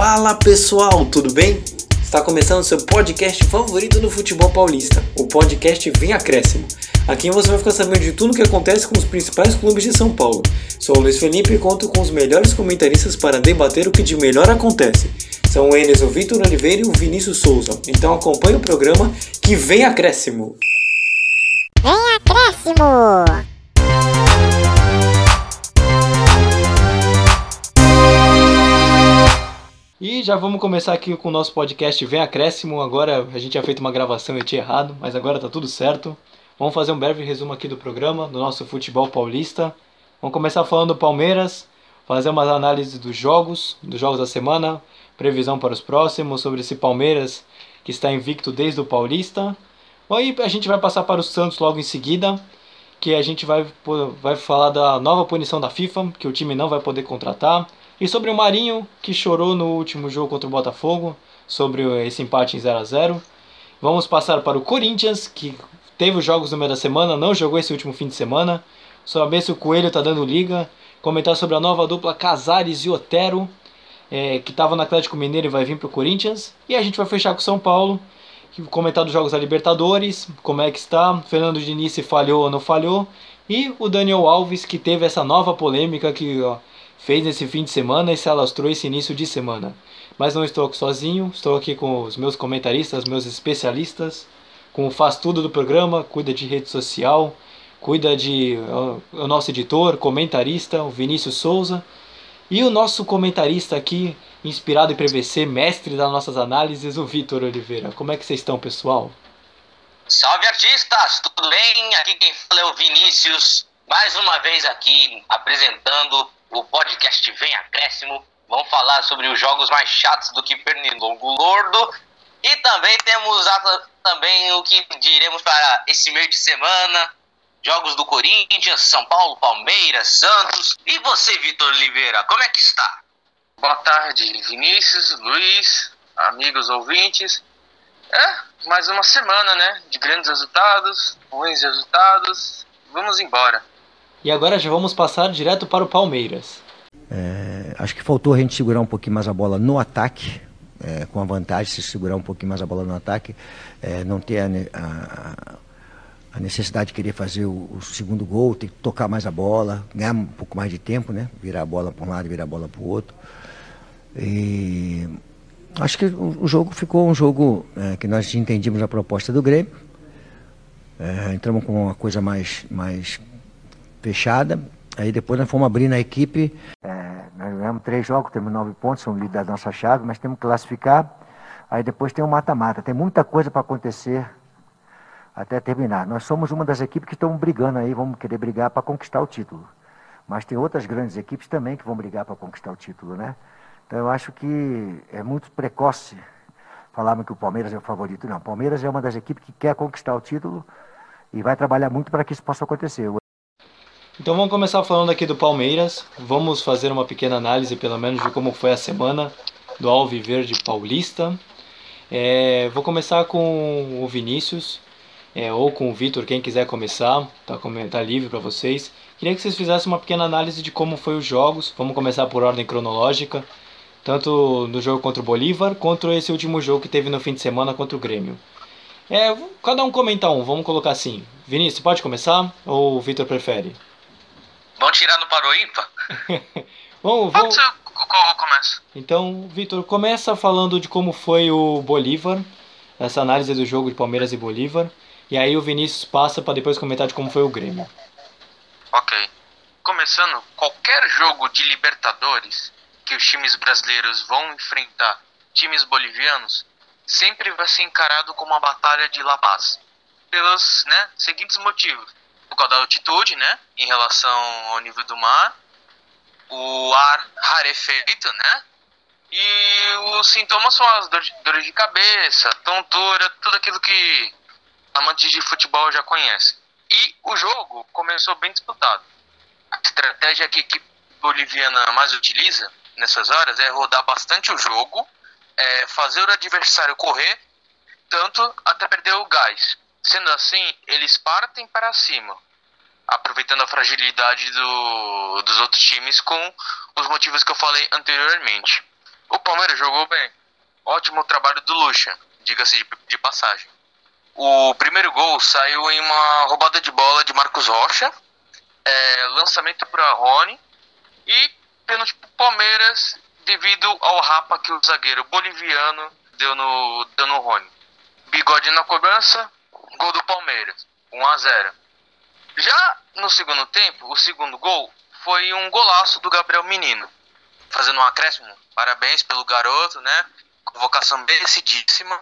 Fala pessoal, tudo bem? Está começando seu podcast favorito do futebol paulista, o podcast Vem Acréscimo. Aqui você vai ficar sabendo de tudo o que acontece com os principais clubes de São Paulo. Sou o Luiz Felipe e conto com os melhores comentaristas para debater o que de melhor acontece. São eles o Vitor Oliveira e o Vinícius Souza. Então acompanhe o programa que vem acréscimo. Vem acréscimo! E já vamos começar aqui com o nosso podcast Vem Acréscimo. Agora a gente tinha feito uma gravação e eu tinha errado, mas agora tá tudo certo. Vamos fazer um breve resumo aqui do programa, do nosso futebol paulista. Vamos começar falando do Palmeiras, fazer umas análises dos jogos, dos jogos da semana, previsão para os próximos, sobre esse Palmeiras que está invicto desde o Paulista. Aí a gente vai passar para o Santos logo em seguida, que a gente vai, vai falar da nova punição da FIFA, que o time não vai poder contratar e sobre o Marinho, que chorou no último jogo contra o Botafogo, sobre esse empate em 0 a 0 Vamos passar para o Corinthians, que teve os jogos no meio da semana, não jogou esse último fim de semana. Saber se o Coelho está dando liga. Comentar sobre a nova dupla Casares e Otero, é, que estava no Atlético Mineiro e vai vir para o Corinthians. E a gente vai fechar com o São Paulo, comentar dos jogos da Libertadores, como é que está, Fernando Diniz se falhou ou não falhou. E o Daniel Alves, que teve essa nova polêmica que ó, fez nesse fim de semana e se alastrou esse início de semana. Mas não estou sozinho, estou aqui com os meus comentaristas, meus especialistas, com o faz tudo do programa, cuida de rede social, cuida de o nosso editor, comentarista, o Vinícius Souza, e o nosso comentarista aqui, inspirado em PVC, mestre das nossas análises, o Vitor Oliveira. Como é que vocês estão, pessoal? Salve artistas, tudo bem? Aqui quem fala é o Vinícius, mais uma vez aqui apresentando o podcast Vem Acréscimo. Vamos falar sobre os jogos mais chatos do que Pernilongo Lordo. E também temos a, também o que diremos para esse meio de semana. Jogos do Corinthians, São Paulo, Palmeiras, Santos. E você, Vitor Oliveira, como é que está? Boa tarde, Vinícius, Luiz, amigos ouvintes. É, mais uma semana, né? De grandes resultados, ruins resultados. Vamos embora. E agora já vamos passar direto para o Palmeiras. É, acho que faltou a gente segurar um pouquinho mais a bola no ataque, é, com a vantagem de se segurar um pouquinho mais a bola no ataque, é, não ter a, a, a, necessidade de querer fazer o, o, segundo gol, ter que tocar mais a bola, ganhar um pouco mais de tempo, né? Virar a bola para um lado virar a bola para o outro. E acho que o, o jogo ficou um jogo é, que nós entendíamos a proposta do Grêmio. É, entramos com uma coisa mais, mais fechada. Aí depois nós fomos abrir na equipe. É, nós ganhamos três jogos, temos nove pontos, somos líderes da nossa chave, mas temos que classificar. Aí depois tem o mata-mata. Tem muita coisa para acontecer até terminar. Nós somos uma das equipes que estão brigando aí, vamos querer brigar para conquistar o título. Mas tem outras grandes equipes também que vão brigar para conquistar o título, né? Então eu acho que é muito precoce falarmos que o Palmeiras é o favorito. Não, o Palmeiras é uma das equipes que quer conquistar o título e vai trabalhar muito para que isso possa acontecer. Então vamos começar falando aqui do Palmeiras. Vamos fazer uma pequena análise, pelo menos, de como foi a semana do Alviverde Paulista. É, vou começar com o Vinícius, é, ou com o Vitor, quem quiser começar, tá, tá livre para vocês. Queria que vocês fizessem uma pequena análise de como foi os jogos. Vamos começar por ordem cronológica, tanto no jogo contra o Bolívar, quanto esse último jogo que teve no fim de semana contra o Grêmio. É, cada um comenta um, vamos colocar assim. Vinícius, pode começar ou o Vitor prefere? Vão tirar no paro ímpar? vamos, vamos... Qual começa? Então, Vitor, começa falando de como foi o Bolívar, essa análise do jogo de Palmeiras e Bolívar, e aí o Vinícius passa para depois comentar de como foi o Grêmio. Ok. Começando, qualquer jogo de Libertadores que os times brasileiros vão enfrentar times bolivianos sempre vai ser encarado como uma batalha de La Paz. Pelos né, seguintes motivos por causa da altitude, né? Em relação ao nível do mar. O ar rarefeito, né? E os sintomas são as dores de cabeça, tontura, tudo aquilo que amantes de futebol já conhecem. E o jogo começou bem disputado. A estratégia que a equipe boliviana mais utiliza nessas horas é rodar bastante o jogo, é fazer o adversário correr, tanto até perder o gás. Sendo assim, eles partem para cima, aproveitando a fragilidade do, dos outros times com os motivos que eu falei anteriormente. O Palmeiras jogou bem. Ótimo trabalho do Lucha, diga-se de, de passagem. O primeiro gol saiu em uma roubada de bola de Marcos Rocha, é, lançamento para Rony e pênalti pro Palmeiras devido ao rapa que o zagueiro boliviano deu no, deu no Rony. Bigode na cobrança, gol do Palmeiras, 1 a 0. Já no segundo tempo, o segundo gol foi um golaço do Gabriel Menino, fazendo um acréscimo. Parabéns pelo garoto, né? Convocação merecidíssima.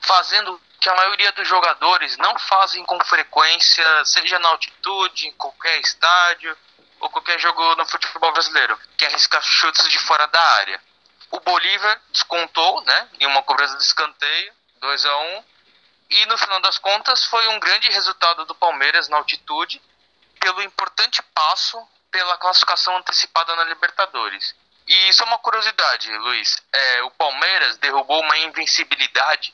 Fazendo que a maioria dos jogadores não fazem com frequência, seja na altitude, em qualquer estádio ou qualquer jogo no futebol brasileiro, que é arriscar chutes de fora da área. O Bolívar descontou, né, em uma cobrança de escanteio, 2 a 1 e no final das contas foi um grande resultado do Palmeiras na altitude, pelo importante passo pela classificação antecipada na Libertadores. E é uma curiosidade, Luiz. É, o Palmeiras derrubou uma invencibilidade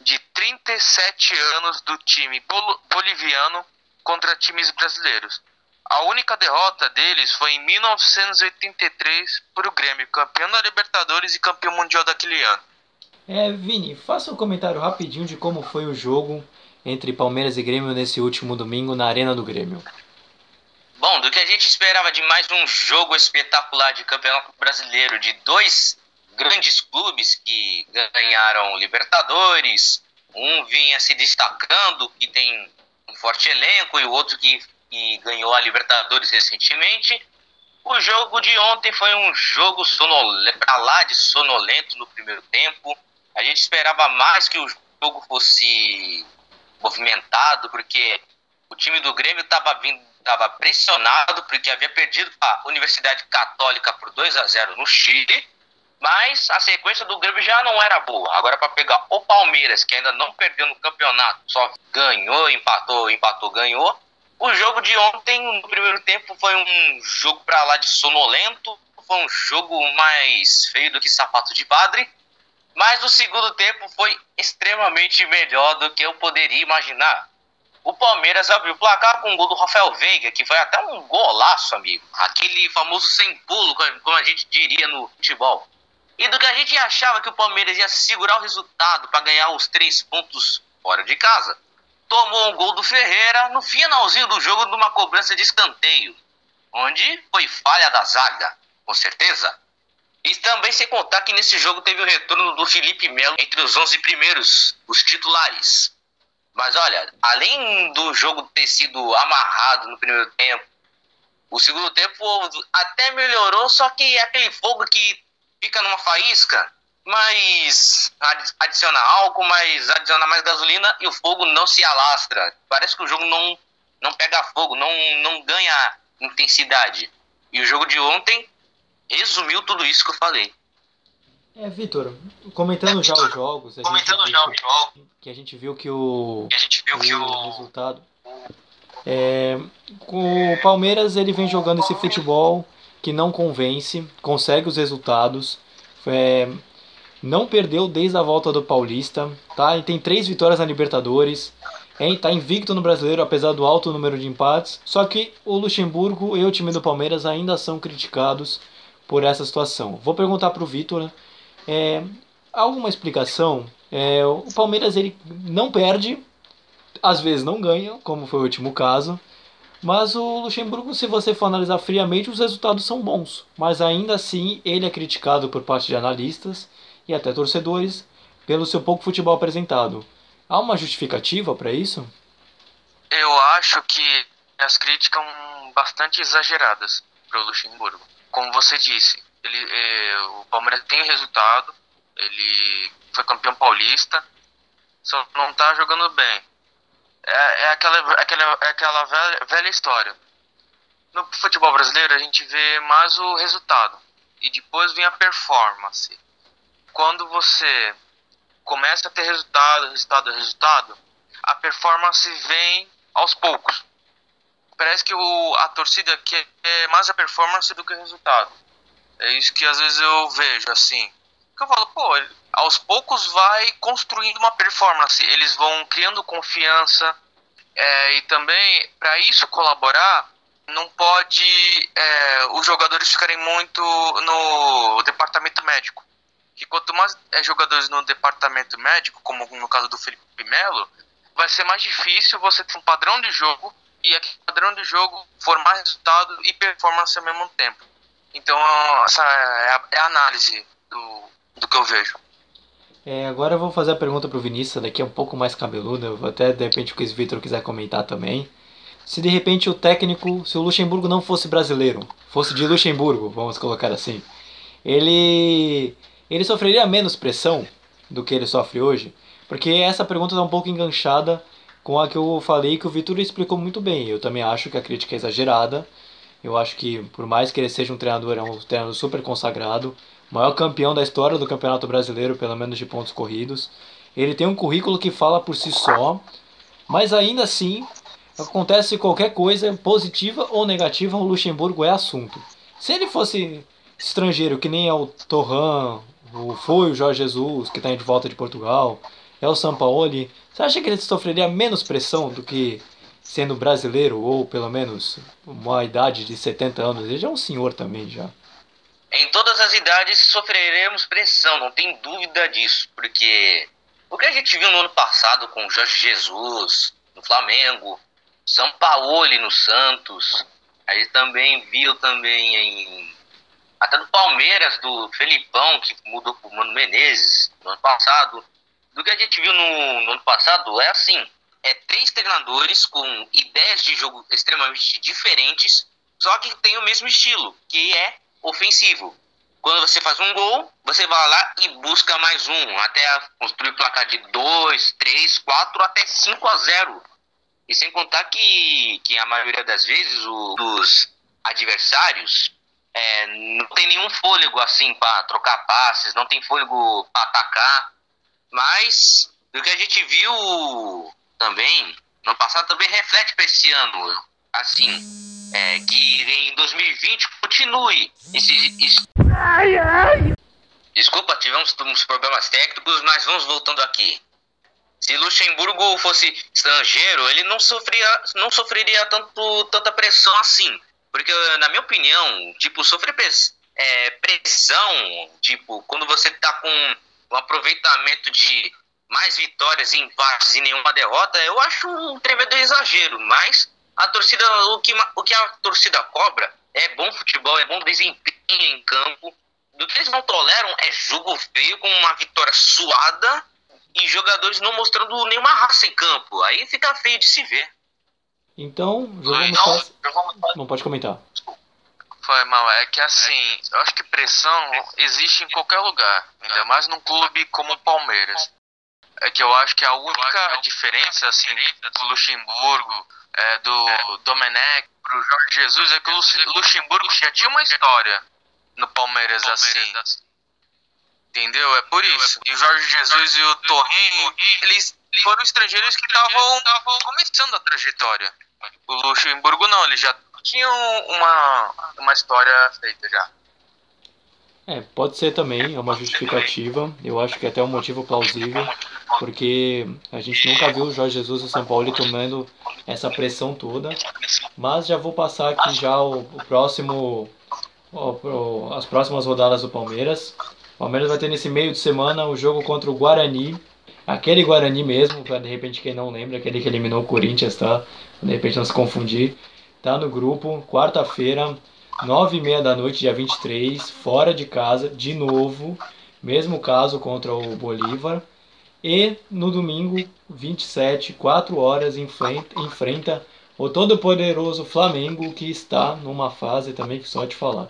de 37 anos do time boliviano contra times brasileiros. A única derrota deles foi em 1983 para o Grêmio, campeão da Libertadores e campeão mundial daquele ano. É, Vini, faça um comentário rapidinho de como foi o jogo entre Palmeiras e Grêmio nesse último domingo na Arena do Grêmio. Bom, do que a gente esperava de mais um jogo espetacular de Campeonato Brasileiro de dois grandes clubes que ganharam Libertadores, um vinha se destacando, que tem um forte elenco, e o outro que, que ganhou a Libertadores recentemente. O jogo de ontem foi um jogo para lá de sonolento no primeiro tempo. A gente esperava mais que o jogo fosse movimentado, porque o time do Grêmio estava vindo estava pressionado porque havia perdido a Universidade Católica por 2 a 0 no Chile mas a sequência do Grêmio já não era boa. Agora para pegar o Palmeiras, que ainda não perdeu no campeonato, só ganhou, empatou, empatou, ganhou. O jogo de ontem, no primeiro tempo, foi um jogo para lá de sonolento, foi um jogo mais feio do que sapato de padre. Mas o segundo tempo foi extremamente melhor do que eu poderia imaginar. O Palmeiras abriu o placar com o gol do Rafael Veiga, que foi até um golaço, amigo. Aquele famoso sem pulo, como a gente diria no futebol. E do que a gente achava que o Palmeiras ia segurar o resultado para ganhar os três pontos fora de casa, tomou um gol do Ferreira no finalzinho do jogo numa cobrança de escanteio, onde foi falha da zaga, com certeza. E também sem contar que nesse jogo teve o retorno do Felipe Melo entre os 11 primeiros, os titulares. Mas olha, além do jogo ter sido amarrado no primeiro tempo, o segundo tempo até melhorou, só que é aquele fogo que fica numa faísca, mas adiciona álcool, mas adiciona mais gasolina e o fogo não se alastra. Parece que o jogo não, não pega fogo, não, não ganha intensidade. E o jogo de ontem resumiu tudo isso que eu falei. É, Vitor, comentando é, já os jogos, comentando já os jogos, que a gente viu que o, que a gente viu o que o resultado é, o Palmeiras ele vem jogando esse futebol que não convence, consegue os resultados, é, não perdeu desde a volta do Paulista, tá? E tem três vitórias na Libertadores, está invicto no Brasileiro apesar do alto número de empates. Só que o Luxemburgo e o time do Palmeiras ainda são criticados por essa situação. Vou perguntar para o Vitor, é, alguma explicação? É, o Palmeiras ele não perde, às vezes não ganha, como foi o último caso. Mas o Luxemburgo, se você for analisar friamente, os resultados são bons. Mas ainda assim, ele é criticado por parte de analistas e até torcedores pelo seu pouco futebol apresentado. Há uma justificativa para isso? Eu acho que as críticas são bastante exageradas para o Luxemburgo. Como você disse, ele, é, o Palmeiras tem resultado, ele foi campeão paulista, só não está jogando bem é, é aquela, aquela, é aquela velha, velha história. No futebol brasileiro a gente vê mais o resultado e depois vem a performance. Quando você começa a ter resultado, resultado, resultado, a performance vem aos poucos. Parece que o, a torcida quer mais a performance do que o resultado. É isso que às vezes eu vejo assim. Eu falo, pô, aos poucos vai construindo uma performance. Eles vão criando confiança. É, e também, para isso colaborar, não pode é, os jogadores ficarem muito no departamento médico. que quanto mais é, jogadores no departamento médico, como no caso do Felipe Melo, vai ser mais difícil você ter um padrão de jogo e aquele padrão de jogo formar resultado e performance ao mesmo tempo. Então, essa é a, é a análise do, do que eu vejo. É, agora eu vou fazer a pergunta pro Vinícius, daqui é um pouco mais cabeluda, eu vou até de repente o Chris Vitor quiser comentar também. Se de repente o técnico, se o Luxemburgo não fosse brasileiro, fosse de Luxemburgo, vamos colocar assim, ele ele sofreria menos pressão do que ele sofre hoje? Porque essa pergunta está um pouco enganchada com a que eu falei que o Vitor explicou muito bem. Eu também acho que a crítica é exagerada. Eu acho que, por mais que ele seja um treinador, é um treinador super consagrado, maior campeão da história do Campeonato Brasileiro, pelo menos de pontos corridos. Ele tem um currículo que fala por si só, mas ainda assim, acontece qualquer coisa, positiva ou negativa, o Luxemburgo é assunto. Se ele fosse estrangeiro, que nem é o Torran, o foi o Jorge Jesus, que está de volta de Portugal, é o Sampaoli, você acha que ele sofreria menos pressão do que sendo brasileiro, ou pelo menos uma idade de 70 anos? Ele já é um senhor também, já. Em todas as idades sofreremos pressão, não tem dúvida disso, porque o que a gente viu no ano passado com o Jorge Jesus no Flamengo, Sampaoli no Santos, a gente também viu também em até do Palmeiras, do Felipão, que mudou pro Mano Menezes no ano passado. Do que a gente viu no, no ano passado, é assim: é três treinadores com ideias de jogo extremamente diferentes, só que tem o mesmo estilo, que é ofensivo. Quando você faz um gol, você vai lá e busca mais um, até construir placar de 2, 3, 4, até 5 a 0. E sem contar que, que a maioria das vezes os adversários é, não tem nenhum fôlego assim para trocar passes, não tem fôlego para atacar. Mas do que a gente viu também, no passado também reflete para esse ano, assim, é, que em 2020 continue esse, esse... Desculpa, tivemos uns problemas técnicos, mas vamos voltando aqui. Se Luxemburgo fosse estrangeiro, ele não sofria, não sofreria tanto, tanta pressão assim. Porque, na minha opinião, tipo, sofrer é, pressão, tipo, quando você tá com um aproveitamento de mais vitórias e empates e nenhuma derrota, eu acho um tremendo exagero. Mas a torcida, o que, o que a torcida cobra é bom futebol, é bom desempenho em campo. Do que eles não toleram é jogo feio com uma vitória suada e jogadores não mostrando nenhuma raça em campo. Aí fica feio de se ver. Então, jogamos. Não pode comentar. Foi mal, é que assim, eu acho que pressão existe em qualquer lugar, ainda mais num clube como o Palmeiras. É que eu acho que a única diferença assim do Luxemburgo, é, do Domenech pro Jorge Jesus é que o Luxemburgo já tinha uma história no Palmeiras assim. Entendeu? É por isso. E o Jorge Jesus e o Torrinho, eles foram estrangeiros que estavam começando a trajetória. O Luxemburgo não, ele já tinha uma, uma história feita já. É, pode ser também, é uma justificativa. Eu acho que é até um motivo plausível, porque a gente nunca viu o Jorge Jesus e o São Paulo tomando essa pressão toda. Mas já vou passar aqui já o, o próximo, o, as próximas rodadas do Palmeiras. O Palmeiras vai ter nesse meio de semana o jogo contra o Guarani. Aquele Guarani mesmo, para de repente quem não lembra, aquele que eliminou o Corinthians, tá? de repente não se confundir, tá no grupo, quarta-feira, nove e meia da noite, dia 23, fora de casa, de novo, mesmo caso contra o Bolívar, e no domingo, 27, 4 horas, enfrenta, enfrenta o todo-poderoso Flamengo, que está numa fase também que só te falar.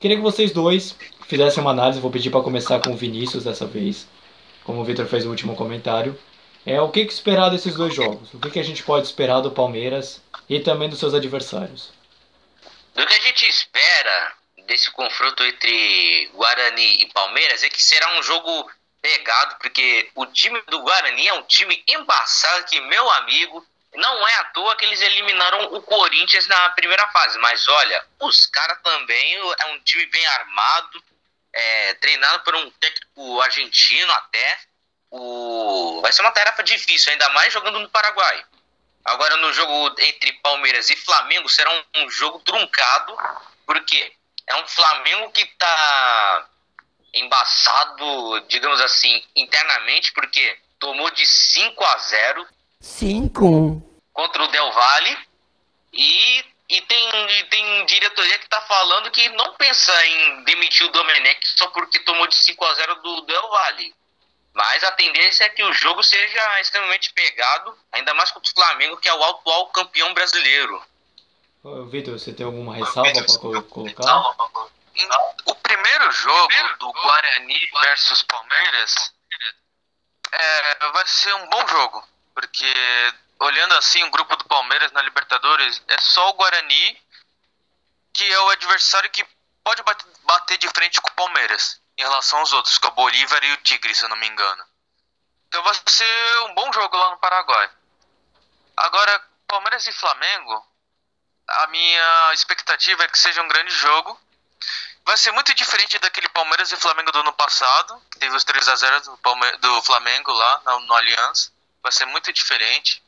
Queria que vocês dois fizessem uma análise, vou pedir para começar com o Vinícius dessa vez, como o Victor fez o último comentário. É, o que, que esperar desses dois jogos? O que, que a gente pode esperar do Palmeiras e também dos seus adversários? Do que a gente espera desse confronto entre Guarani e Palmeiras é que será um jogo pegado, porque o time do Guarani é um time embaçado que, meu amigo, não é à toa que eles eliminaram o Corinthians na primeira fase. Mas olha, os caras também é um time bem armado, é, treinado por um técnico argentino até o... vai ser uma tarefa difícil, ainda mais jogando no Paraguai. Agora, no jogo entre Palmeiras e Flamengo, será um, um jogo truncado, porque é um Flamengo que está embaçado, digamos assim, internamente, porque tomou de 5 a 0 5 contra o Del Valle e, e, tem, e tem diretoria que está falando que não pensa em demitir o Domenech só porque tomou de 5 a 0 do Del Valle. Mas a tendência é que o jogo seja extremamente pegado, ainda mais contra o Flamengo, que é o atual campeão brasileiro. Vitor, você tem alguma ressalva para colocar? O primeiro jogo do Guarani versus Palmeiras é, vai ser um bom jogo, porque olhando assim o grupo do Palmeiras na Libertadores, é só o Guarani que é o adversário que pode bater, bater de frente com o Palmeiras em relação aos outros, que é o Bolívar e o Tigre, se eu não me engano. Então vai ser um bom jogo lá no Paraguai. Agora, Palmeiras e Flamengo, a minha expectativa é que seja um grande jogo. Vai ser muito diferente daquele Palmeiras e Flamengo do ano passado, que teve os 3 a 0 do, Palme do Flamengo lá no, no Allianz. Vai ser muito diferente.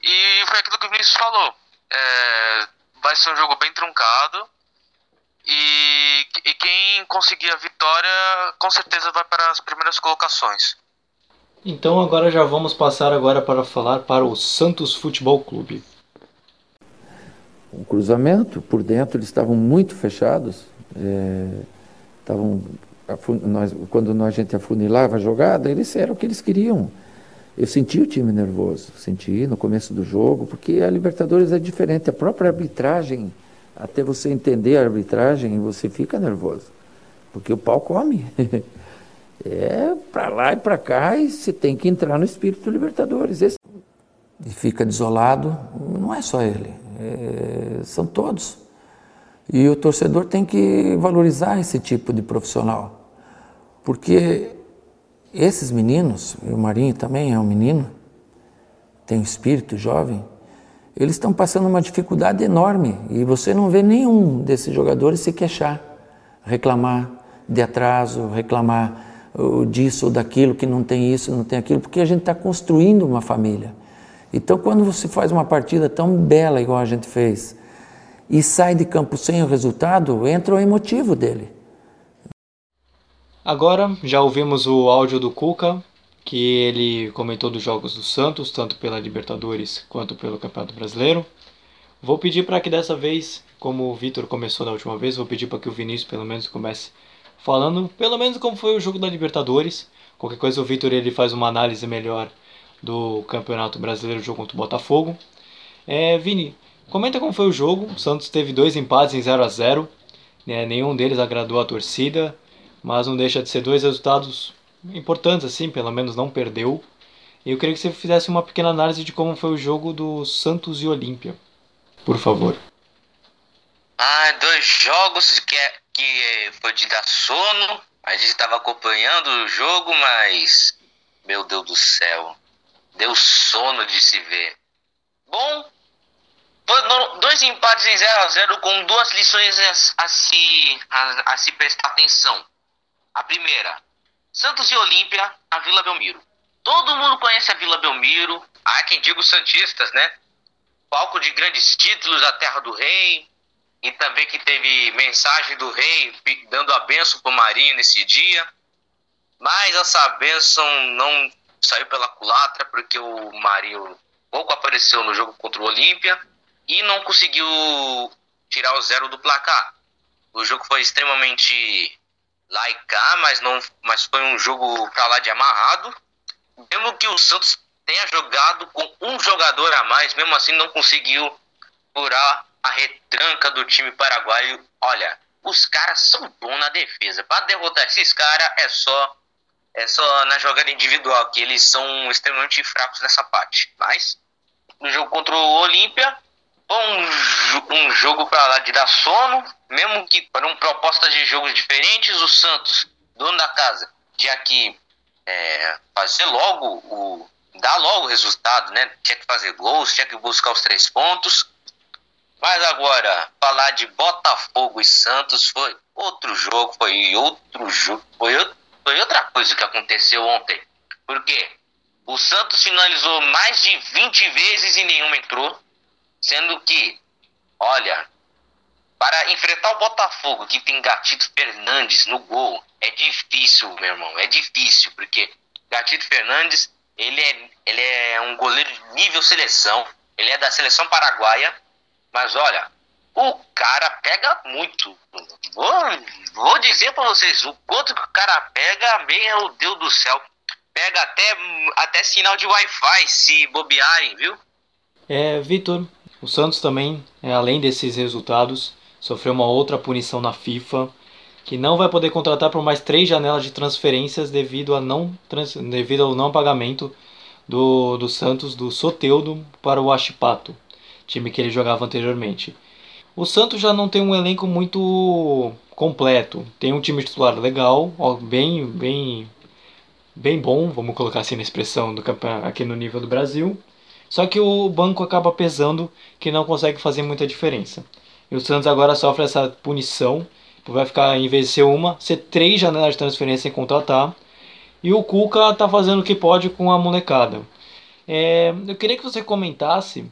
E foi aquilo que o Vinícius falou. É, vai ser um jogo bem truncado. E, e quem conseguir a vitória, com certeza vai para as primeiras colocações. Então agora já vamos passar agora para falar para o Santos Futebol Clube. Um cruzamento, por dentro eles estavam muito fechados. É, estavam, nós, quando a gente afunilava a jogada, eles eram o que eles queriam. Eu senti o time nervoso, senti no começo do jogo, porque a Libertadores é diferente. A própria arbitragem até você entender a arbitragem, você fica nervoso, porque o pau come. é para lá e para cá e você tem que entrar no espírito Libertadores. Esse... E fica desolado, não é só ele, é... são todos. E o torcedor tem que valorizar esse tipo de profissional, porque esses meninos, o Marinho também é um menino, tem um espírito jovem, eles estão passando uma dificuldade enorme e você não vê nenhum desses jogadores se queixar, reclamar de atraso, reclamar disso ou daquilo, que não tem isso, não tem aquilo, porque a gente está construindo uma família. Então, quando você faz uma partida tão bela igual a gente fez e sai de campo sem o resultado, entra o emotivo dele. Agora já ouvimos o áudio do Cuca que ele comentou dos jogos do Santos, tanto pela Libertadores quanto pelo Campeonato Brasileiro. Vou pedir para que dessa vez, como o Vitor começou na última vez, vou pedir para que o Vinícius pelo menos comece falando, pelo menos como foi o jogo da Libertadores. Qualquer coisa o Vitor ele faz uma análise melhor do Campeonato Brasileiro, jogo contra o Botafogo. É, Vini, comenta como foi o jogo. O Santos teve dois empates em 0 a 0 né? Nenhum deles agradou a torcida, mas não deixa de ser dois resultados importantes, assim, pelo menos não perdeu. E eu queria que você fizesse uma pequena análise de como foi o jogo do Santos e Olímpia, por favor. Ah, dois jogos que, é, que foi de dar sono. A gente estava acompanhando o jogo, mas. Meu Deus do céu. Deu sono de se ver. Bom, dois empates em 0 a 0 com duas lições a, se, a, a se prestar atenção. A primeira, Santos e Olímpia, a Vila Belmiro. Todo mundo conhece a Vila Belmiro. Há quem diga os Santistas, né? Palco de grandes títulos, a Terra do Rei. E também que teve mensagem do rei dando a benção para o Marinho nesse dia. Mas essa benção não saiu pela culatra, porque o Marinho pouco apareceu no jogo contra o Olímpia e não conseguiu tirar o zero do placar. O jogo foi extremamente lá e cá, mas, não, mas foi um jogo pra lá de amarrado. Mesmo que o Santos tenha jogado com um jogador a mais, mesmo assim não conseguiu furar a retranca do time paraguaio. Olha, os caras são bons na defesa. Para derrotar esses caras é só é só na jogada individual que eles são extremamente fracos nessa parte. Mas no jogo contra o Olímpia um, um jogo para lá de dar sono, mesmo que foram propostas de jogos diferentes, o Santos, dono da casa, tinha que é, fazer logo o. dar logo o resultado, né? Tinha que fazer gols, tinha que buscar os três pontos. Mas agora, falar de Botafogo e Santos foi outro jogo, foi outro jogo, foi, foi outra coisa que aconteceu ontem. Por quê? O Santos finalizou mais de 20 vezes e nenhuma entrou. Sendo que, olha, para enfrentar o Botafogo, que tem Gatito Fernandes no gol, é difícil, meu irmão, é difícil, porque Gatito Fernandes, ele é, ele é um goleiro nível seleção, ele é da seleção paraguaia, mas olha, o cara pega muito. Vou, vou dizer para vocês, o quanto que o cara pega, meu Deus do céu, pega até, até sinal de Wi-Fi se bobearem, viu? É, Vitor, o Santos também, é, além desses resultados, sofreu uma outra punição na FIFA, que não vai poder contratar por mais três janelas de transferências devido, a não, devido ao não pagamento do, do Santos do Soteudo para o Achipato, time que ele jogava anteriormente. O Santos já não tem um elenco muito completo. Tem um time titular legal, bem, bem, bem bom, vamos colocar assim na expressão do aqui no nível do Brasil. Só que o banco acaba pesando que não consegue fazer muita diferença. E o Santos agora sofre essa punição. Vai ficar, em vez de ser uma, ser três janelas de transferência sem contratar. E o Cuca tá fazendo o que pode com a molecada. É, eu queria que você comentasse,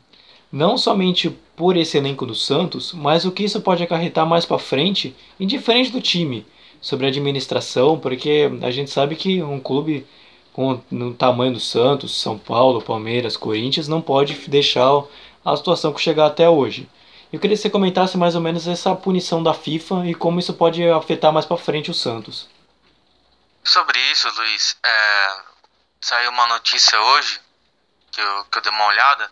não somente por esse elenco do Santos, mas o que isso pode acarretar mais para frente, indiferente do time, sobre a administração, porque a gente sabe que um clube com no tamanho do Santos, São Paulo, Palmeiras, Corinthians, não pode deixar a situação que chegar até hoje. Eu queria que você comentasse mais ou menos essa punição da FIFA e como isso pode afetar mais para frente o Santos. Sobre isso, Luiz, é, saiu uma notícia hoje que eu, que eu dei uma olhada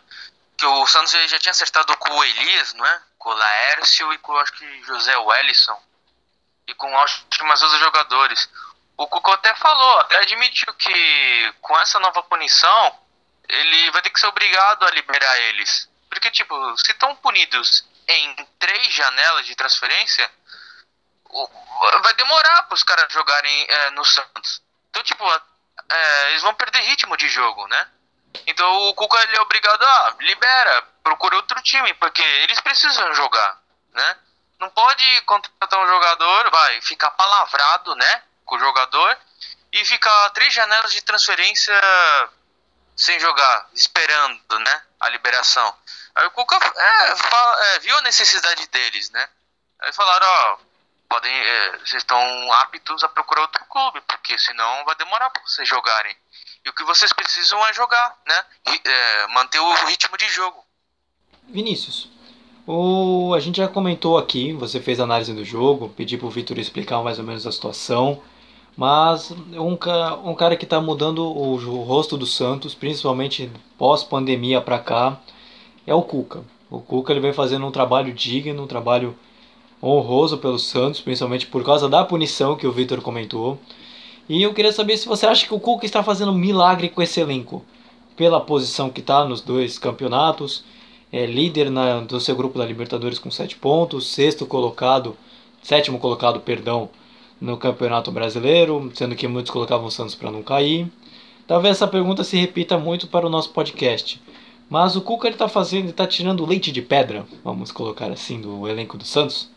que o Santos já tinha acertado com o Elias, não é? Com o Laércio e com acho que José Wellison e com acho que mais outros jogadores. O Cuco até falou, até admitiu que com essa nova punição ele vai ter que ser obrigado a liberar eles. Porque, tipo, se estão punidos em três janelas de transferência, vai demorar para os caras jogarem é, no Santos. Então, tipo, é, eles vão perder ritmo de jogo, né? Então o Cuca ele é obrigado a libera, procura outro time, porque eles precisam jogar, né? Não pode contratar um jogador, vai ficar palavrado, né? Com o jogador e ficar três janelas de transferência sem jogar, esperando, né, a liberação. Aí o Cuca é, fala, é, viu a necessidade deles, né? Aí falaram, ó, podem, é, vocês estão aptos a procurar outro clube, porque senão vai demorar para vocês jogarem. E o que vocês precisam é jogar, né? E, é, manter o ritmo de jogo. Vinícius, o, a gente já comentou aqui, você fez análise do jogo, pedi para o Vitor explicar mais ou menos a situação. Mas um, um cara que está mudando o, o, rosto do Santos, principalmente pós-pandemia para cá, é o Cuca. O Cuca ele vem fazendo um trabalho digno, um trabalho honroso pelo Santos, principalmente por causa da punição que o Vitor comentou. E eu queria saber se você acha que o Cuca está fazendo um milagre com esse elenco, pela posição que está nos dois campeonatos, é líder na, do seu grupo da Libertadores com 7 pontos, sexto colocado, sétimo colocado, perdão, no Campeonato Brasileiro, sendo que muitos colocavam o Santos para não cair. Talvez essa pergunta se repita muito para o nosso podcast. Mas o Cuca está fazendo, está tirando leite de pedra, vamos colocar assim, do elenco do Santos.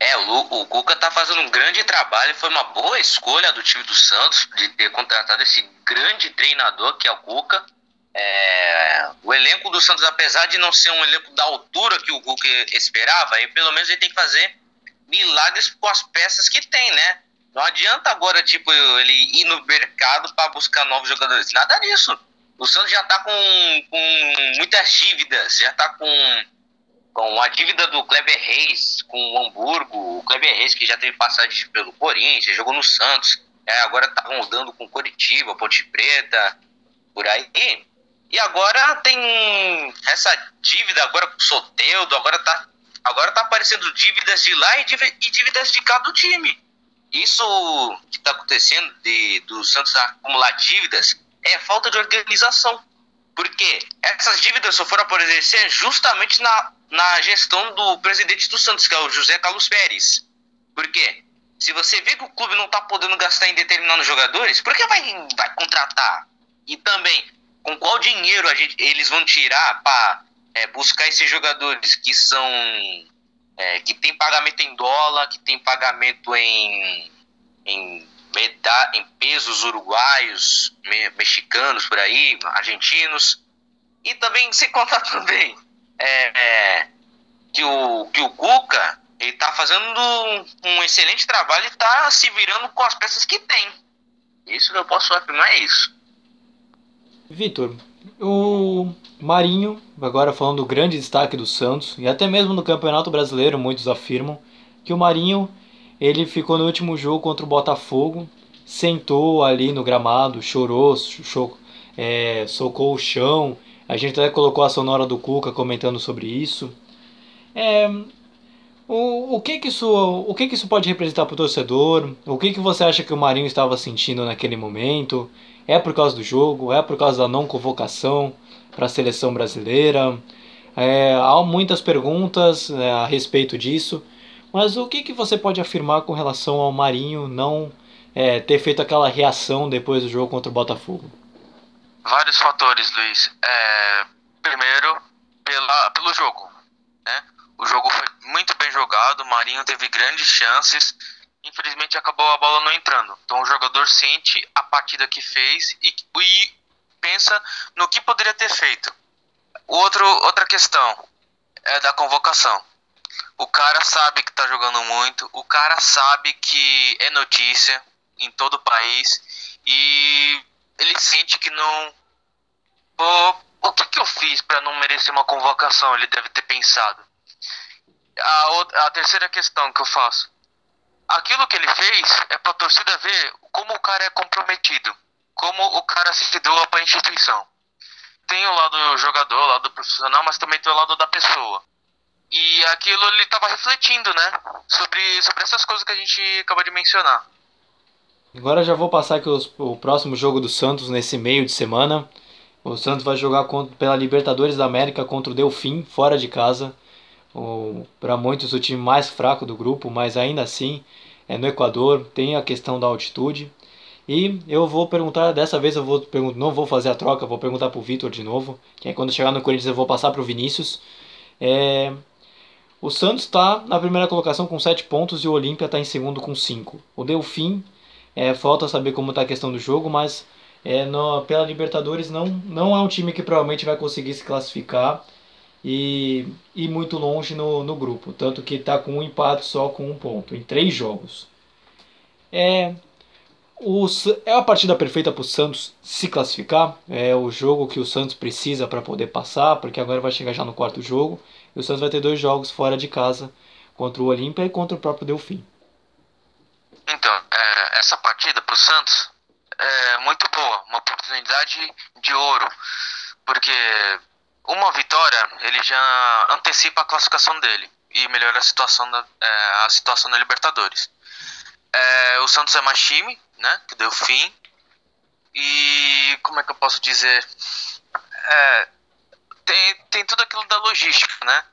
É, o, o Cuca está fazendo um grande trabalho, foi uma boa escolha do time do Santos de ter contratado esse grande treinador que é o Cuca. É, o elenco do Santos, apesar de não ser um elenco da altura que o Cuca esperava, pelo menos ele tem que fazer milagres com as peças que tem, né? Não adianta agora, tipo, ele ir no mercado para buscar novos jogadores. Nada disso. O Santos já tá com, com muitas dívidas, já tá com, com a dívida do Kleber Reis com o Hamburgo, o Kleber Reis que já teve passagem pelo Corinthians, jogou no Santos, é, agora tá rodando com Coritiba, Ponte Preta, por aí. E agora tem essa dívida agora com o Soteudo, agora tá Agora tá aparecendo dívidas de lá e dívidas de cada time. Isso que está acontecendo de, do Santos acumular dívidas é falta de organização. Porque essas dívidas só foram aparecer justamente na, na gestão do presidente do Santos, que é o José Carlos Pérez. Por quê? Se você vê que o clube não está podendo gastar em determinados jogadores, por que vai, vai contratar? E também, com qual dinheiro a gente, eles vão tirar para é, buscar esses jogadores que são é, que tem pagamento em dólar, que tem pagamento em em, meda, em pesos uruguaios, me, mexicanos por aí, argentinos e também sem contar também é, é, que o que o Cuca Ele tá fazendo um excelente trabalho e tá se virando com as peças que tem. Isso eu posso afirmar é isso. Vitor, o Marinho, agora falando do grande destaque do Santos, e até mesmo no Campeonato Brasileiro, muitos afirmam que o Marinho ele ficou no último jogo contra o Botafogo, sentou ali no gramado, chorou, cho é, socou o chão. A gente até colocou a sonora do Cuca comentando sobre isso. É, o, o, que que isso, o que que isso pode representar para o torcedor? O que que você acha que o Marinho estava sentindo naquele momento? É por causa do jogo? É por causa da não convocação para a seleção brasileira? É, há muitas perguntas é, a respeito disso. Mas o que, que você pode afirmar com relação ao Marinho não é, ter feito aquela reação depois do jogo contra o Botafogo? Vários fatores, Luiz. É, primeiro, pela, pelo jogo. Né? O jogo foi muito bem jogado, o Marinho teve grandes chances. Infelizmente acabou a bola não entrando. Então o jogador sente a partida que fez e, e pensa no que poderia ter feito. Outro, outra questão é da convocação. O cara sabe que tá jogando muito, o cara sabe que é notícia em todo o país e ele sente que não. Pô, o que, que eu fiz para não merecer uma convocação? Ele deve ter pensado. A, outra, a terceira questão que eu faço. Aquilo que ele fez é pra torcida ver como o cara é comprometido, como o cara se doa pra instituição. Tem o lado do jogador, o lado do profissional, mas também tem o lado da pessoa. E aquilo ele estava refletindo, né? Sobre, sobre essas coisas que a gente acabou de mencionar. Agora já vou passar aqui os, o próximo jogo do Santos nesse meio de semana. O Santos vai jogar contra, pela Libertadores da América contra o Delfim, fora de casa. Para muitos o time mais fraco do grupo, mas ainda assim é no Equador, tem a questão da altitude. E eu vou perguntar, dessa vez eu vou não vou fazer a troca, vou perguntar pro Vitor de novo, que aí quando chegar no Corinthians eu vou passar pro Vinícius. É, o Santos está na primeira colocação com 7 pontos e o Olímpia está em segundo com 5. O Delfim, é, falta saber como está a questão do jogo, mas é, no, pela Libertadores não, não é um time que provavelmente vai conseguir se classificar e ir muito longe no, no grupo. Tanto que está com um empate só com um ponto em três jogos. É, o, é a partida perfeita para o Santos se classificar. É o jogo que o Santos precisa para poder passar, porque agora vai chegar já no quarto jogo. E o Santos vai ter dois jogos fora de casa contra o Olímpia e contra o próprio Delfim. Então, é, essa partida para o Santos é muito boa, uma oportunidade de ouro, porque uma vitória ele já antecipa a classificação dele e melhora a situação da, é, a situação da Libertadores. É, o Santos é mais time, né? Que deu fim. E como é que eu posso dizer? É, tem, tem tudo aquilo da logística, né?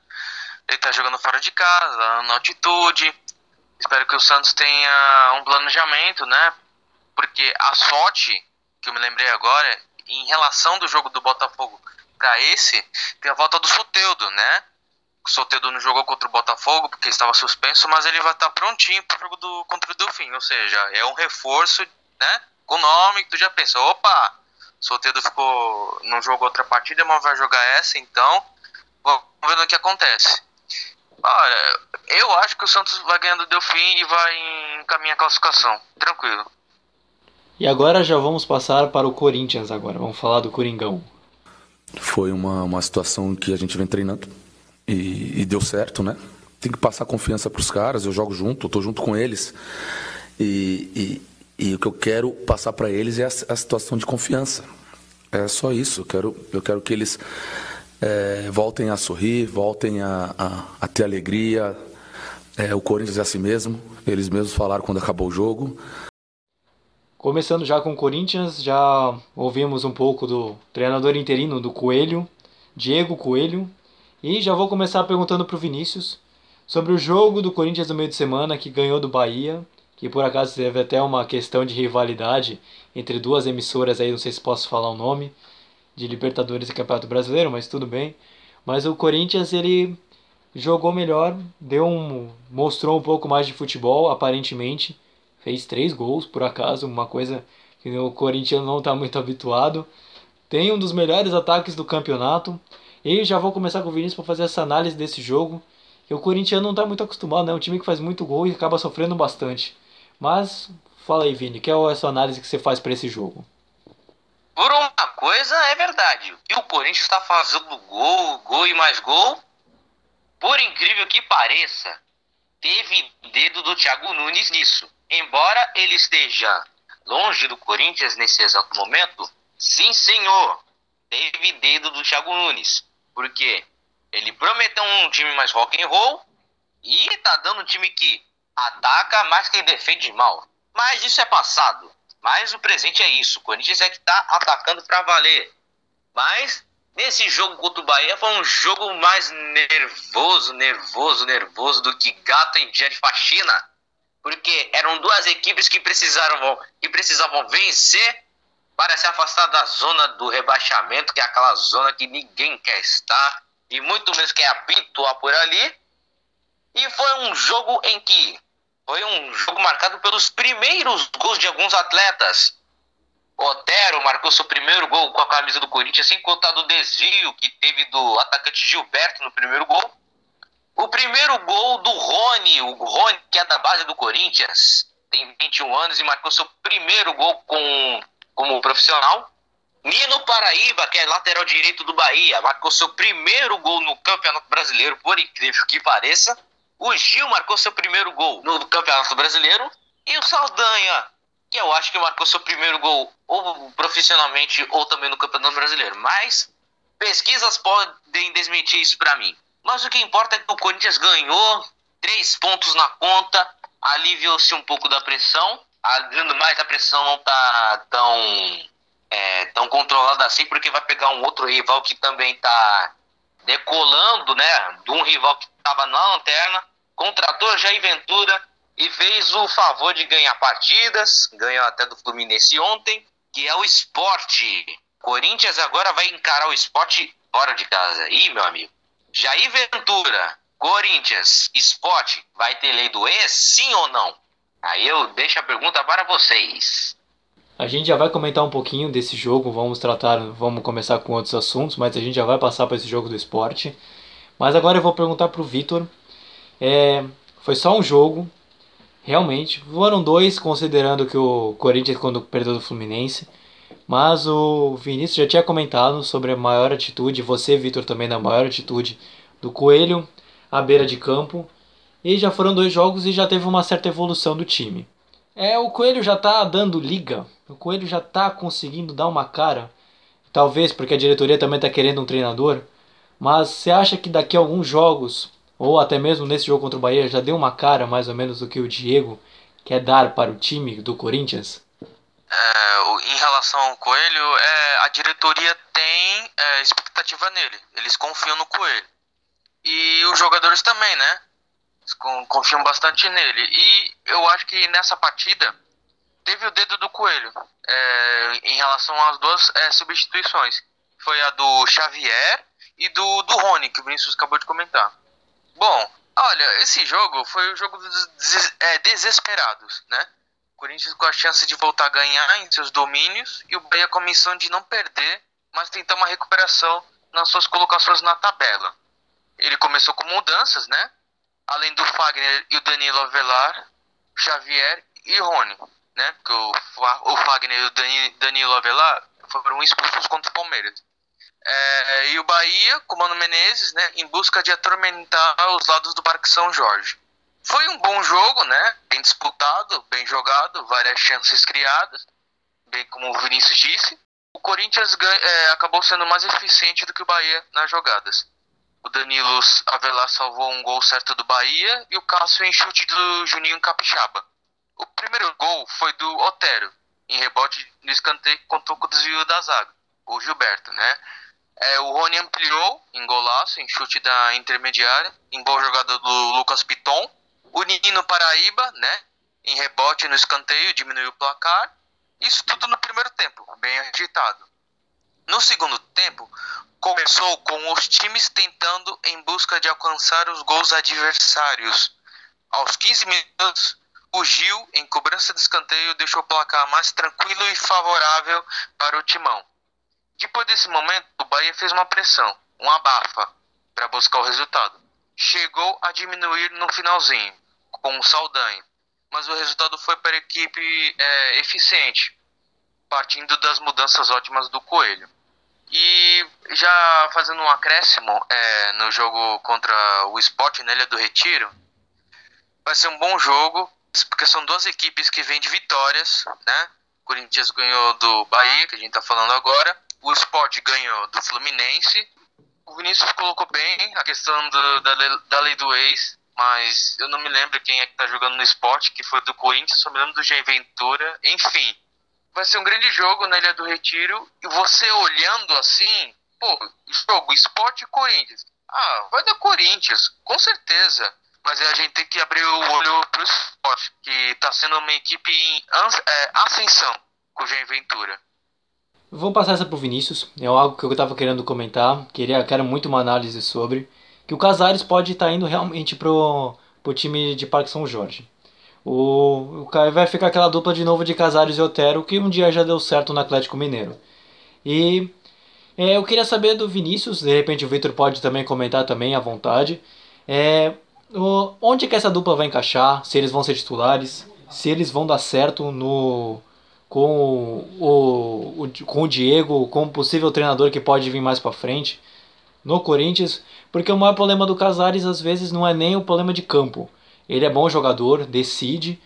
Ele tá jogando fora de casa, na altitude. Espero que o Santos tenha um planejamento, né? Porque a sorte, que eu me lembrei agora, em relação do jogo do Botafogo para esse, tem a volta do Soteudo, né? O Soteudo não jogou contra o Botafogo porque estava suspenso, mas ele vai estar tá prontinho pro jogo do, contra o Delfim. Ou seja, é um reforço, né? Com nome que tu já pensa, opa, Soteldo ficou. não jogou outra partida, mas vai jogar essa, então. Vamos ver o que acontece. Olha, eu acho que o Santos vai ganhando o Delfim e vai encaminhar a classificação. Tranquilo. E agora já vamos passar para o Corinthians agora. Vamos falar do Coringão. Foi uma, uma situação que a gente vem treinando e, e deu certo, né? Tem que passar confiança para os caras, eu jogo junto, eu tô junto com eles. E, e o que eu quero passar para eles é a, a, situação de confiança. É só isso. Eu quero, eu quero que eles é, voltem a sorrir, voltem a, a, a ter alegria. É, o Corinthians é assim mesmo. Eles mesmos falaram quando acabou o jogo. Começando já com o Corinthians, já ouvimos um pouco do treinador interino do Coelho, Diego Coelho. E já vou começar perguntando para o Vinícius sobre o jogo do Corinthians no meio de semana que ganhou do Bahia que por acaso teve até uma questão de rivalidade entre duas emissoras aí, não sei se posso falar o nome, de Libertadores e Campeonato Brasileiro, mas tudo bem. Mas o Corinthians ele jogou melhor, deu um, mostrou um pouco mais de futebol, aparentemente. Fez três gols, por acaso, uma coisa que o Corinthians não está muito habituado. Tem um dos melhores ataques do campeonato. E já vou começar com o Vinícius para fazer essa análise desse jogo E o Corinthians não está muito acostumado, né? É um time que faz muito gol e acaba sofrendo bastante. Mas fala aí, Vini, qual é a sua análise que você faz para esse jogo? Por uma coisa é verdade. E o Corinthians está fazendo gol, gol e mais gol. Por incrível que pareça, teve dedo do Thiago Nunes nisso. Embora ele esteja longe do Corinthians nesse exato momento, sim, senhor, teve dedo do Thiago Nunes. Porque ele prometeu um time mais rock and roll e tá dando um time que ataca mais que defende mal. Mas isso é passado. Mas o presente é isso. O Corinthians é que tá atacando para valer. Mas nesse jogo contra o Bahia foi um jogo mais nervoso, nervoso, nervoso do que gato em dia de faxina. Porque eram duas equipes que precisaram, que precisavam vencer para se afastar da zona do rebaixamento, que é aquela zona que ninguém quer estar e muito menos quer habituar por ali. E foi um jogo em que foi um jogo marcado pelos primeiros gols de alguns atletas. Otero marcou seu primeiro gol com a camisa do Corinthians, sem contar do desvio que teve do atacante Gilberto no primeiro gol. O primeiro gol do Rony, o Rony que é da base do Corinthians, tem 21 anos e marcou seu primeiro gol com, como profissional. Nino Paraíba, que é lateral direito do Bahia, marcou seu primeiro gol no Campeonato Brasileiro, por incrível que pareça. O Gil marcou seu primeiro gol no Campeonato Brasileiro. E o Saldanha, que eu acho que marcou seu primeiro gol ou profissionalmente ou também no Campeonato Brasileiro. Mas pesquisas podem desmentir isso para mim. Mas o que importa é que o Corinthians ganhou três pontos na conta, aliviou-se um pouco da pressão. Aliviando mais a pressão não tá tão, é, tão controlada assim, porque vai pegar um outro rival que também tá decolando, né? De um rival que estava na lanterna contratou Jair Ventura e fez o favor de ganhar partidas, ganhou até do Fluminense ontem, que é o esporte. Corinthians agora vai encarar o esporte fora de casa. Ih, meu amigo. Jair Ventura, Corinthians, esporte, vai ter lei do ex, sim ou não? Aí eu deixo a pergunta para vocês. A gente já vai comentar um pouquinho desse jogo, vamos tratar, vamos começar com outros assuntos, mas a gente já vai passar para esse jogo do esporte. Mas agora eu vou perguntar para o Vitor é, foi só um jogo, realmente. Foram dois, considerando que o Corinthians quando perdeu do Fluminense. Mas o Vinícius já tinha comentado sobre a maior atitude, você, Vitor, também na maior atitude do Coelho à beira de campo. E já foram dois jogos e já teve uma certa evolução do time. É, o Coelho já tá dando liga. O Coelho já tá conseguindo dar uma cara. Talvez porque a diretoria também tá querendo um treinador. Mas você acha que daqui a alguns jogos ou até mesmo nesse jogo contra o Bahia, já deu uma cara mais ou menos do que o Diego quer dar para o time do Corinthians? É, em relação ao Coelho, é, a diretoria tem é, expectativa nele. Eles confiam no Coelho. E os jogadores também, né? Confiam bastante nele. E eu acho que nessa partida teve o dedo do Coelho é, em relação às duas é, substituições. Foi a do Xavier e do, do Rony, que o Vinícius acabou de comentar. Bom, olha, esse jogo foi o jogo dos des é, desesperados, né? O Corinthians com a chance de voltar a ganhar em seus domínios e o Bahia com a missão de não perder, mas tentar uma recuperação nas suas colocações na tabela. Ele começou com mudanças, né? Além do Fagner e o Danilo Avelar, Xavier e Rony, né? Porque o Fagner e o Danilo Avelar foram expulsos contra o Palmeiras. É, e o Bahia, com Mano Menezes, né, em busca de atormentar os lados do Parque São Jorge. Foi um bom jogo, né, bem disputado, bem jogado, várias chances criadas, bem como o Vinícius disse. O Corinthians é, acabou sendo mais eficiente do que o Bahia nas jogadas. O Danilo Avelar salvou um gol certo do Bahia e o Cássio em chute do Juninho Capixaba. O primeiro gol foi do Otero, em rebote no escanteio contou com o desvio da zaga, o Gilberto, né? É, o Rony ampliou em golaço, em chute da intermediária, em boa jogada do Lucas Piton. O Nino Paraíba, né, em rebote no escanteio, diminuiu o placar. Isso tudo no primeiro tempo, bem agitado. No segundo tempo, começou com os times tentando em busca de alcançar os gols adversários. Aos 15 minutos, o Gil, em cobrança de escanteio, deixou o placar mais tranquilo e favorável para o timão. Depois desse momento, o Bahia fez uma pressão, um abafa, para buscar o resultado. chegou a diminuir no finalzinho, com o Saldanha. Mas o resultado foi para a equipe é, eficiente, partindo das mudanças ótimas do Coelho. E já fazendo um acréscimo é, no jogo contra o Sport na Ilha do Retiro, vai ser um bom jogo, porque são duas equipes que vêm de vitórias, né? O Corinthians ganhou do Bahia, que a gente está falando agora, o Sport ganhou do Fluminense. O Vinícius colocou bem a questão do, da, da lei do ex, mas eu não me lembro quem é que tá jogando no esporte, que foi do Corinthians, só me lembro do Jair Ventura. Enfim, vai ser um grande jogo na Ilha do Retiro. E você olhando assim, pô, jogo esporte e Corinthians. Ah, vai dar Corinthians, com certeza. Mas a gente tem que abrir o olho pro esporte, que tá sendo uma equipe em é, ascensão com o Jair Ventura. Vou passar essa pro Vinícius, é algo que eu estava querendo comentar, queria, quero muito uma análise sobre que o Casares pode estar tá indo realmente pro, pro time de Parque São Jorge. O, o vai ficar aquela dupla de novo de Casares e Otero que um dia já deu certo no Atlético Mineiro. E é, eu queria saber do Vinícius, de repente o Victor pode também comentar também à vontade. É, o, onde que essa dupla vai encaixar? Se eles vão ser titulares? Se eles vão dar certo no com o, o, com o Diego, com o possível treinador que pode vir mais para frente no Corinthians, porque o maior problema do Casares às vezes não é nem o problema de campo. Ele é bom jogador, decide,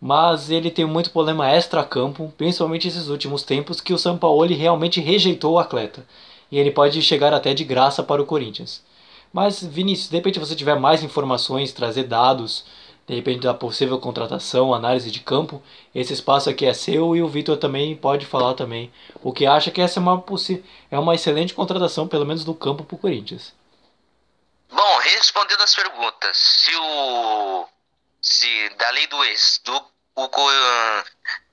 mas ele tem muito problema extra-campo, principalmente esses últimos tempos que o Sampaoli realmente rejeitou o atleta. E ele pode chegar até de graça para o Corinthians. Mas Vinícius, de repente você tiver mais informações, trazer dados, de repente da possível contratação, análise de campo, esse espaço aqui é seu e o Vitor também pode falar também o que acha que essa é uma, é uma excelente contratação, pelo menos do campo para o Corinthians. Bom, respondendo as perguntas, se o se da lei do ex, do o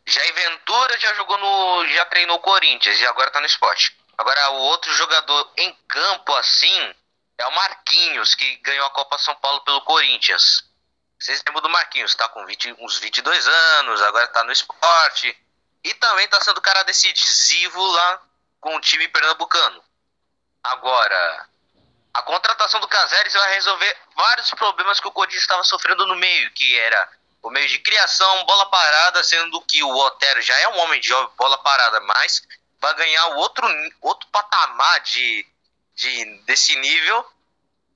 Jair Ventura já jogou no já treinou o Corinthians e agora está no esporte. Agora o outro jogador em campo assim é o Marquinhos que ganhou a Copa São Paulo pelo Corinthians. Vocês lembram do Marquinhos, tá com 20, uns 22 anos, agora tá no esporte. E também tá sendo cara decisivo lá com o time pernambucano. Agora, a contratação do Caseres vai resolver vários problemas que o Corinthians estava sofrendo no meio, que era o meio de criação, bola parada, sendo que o Otero já é um homem de bola parada, mas vai ganhar outro, outro patamar de, de, desse nível.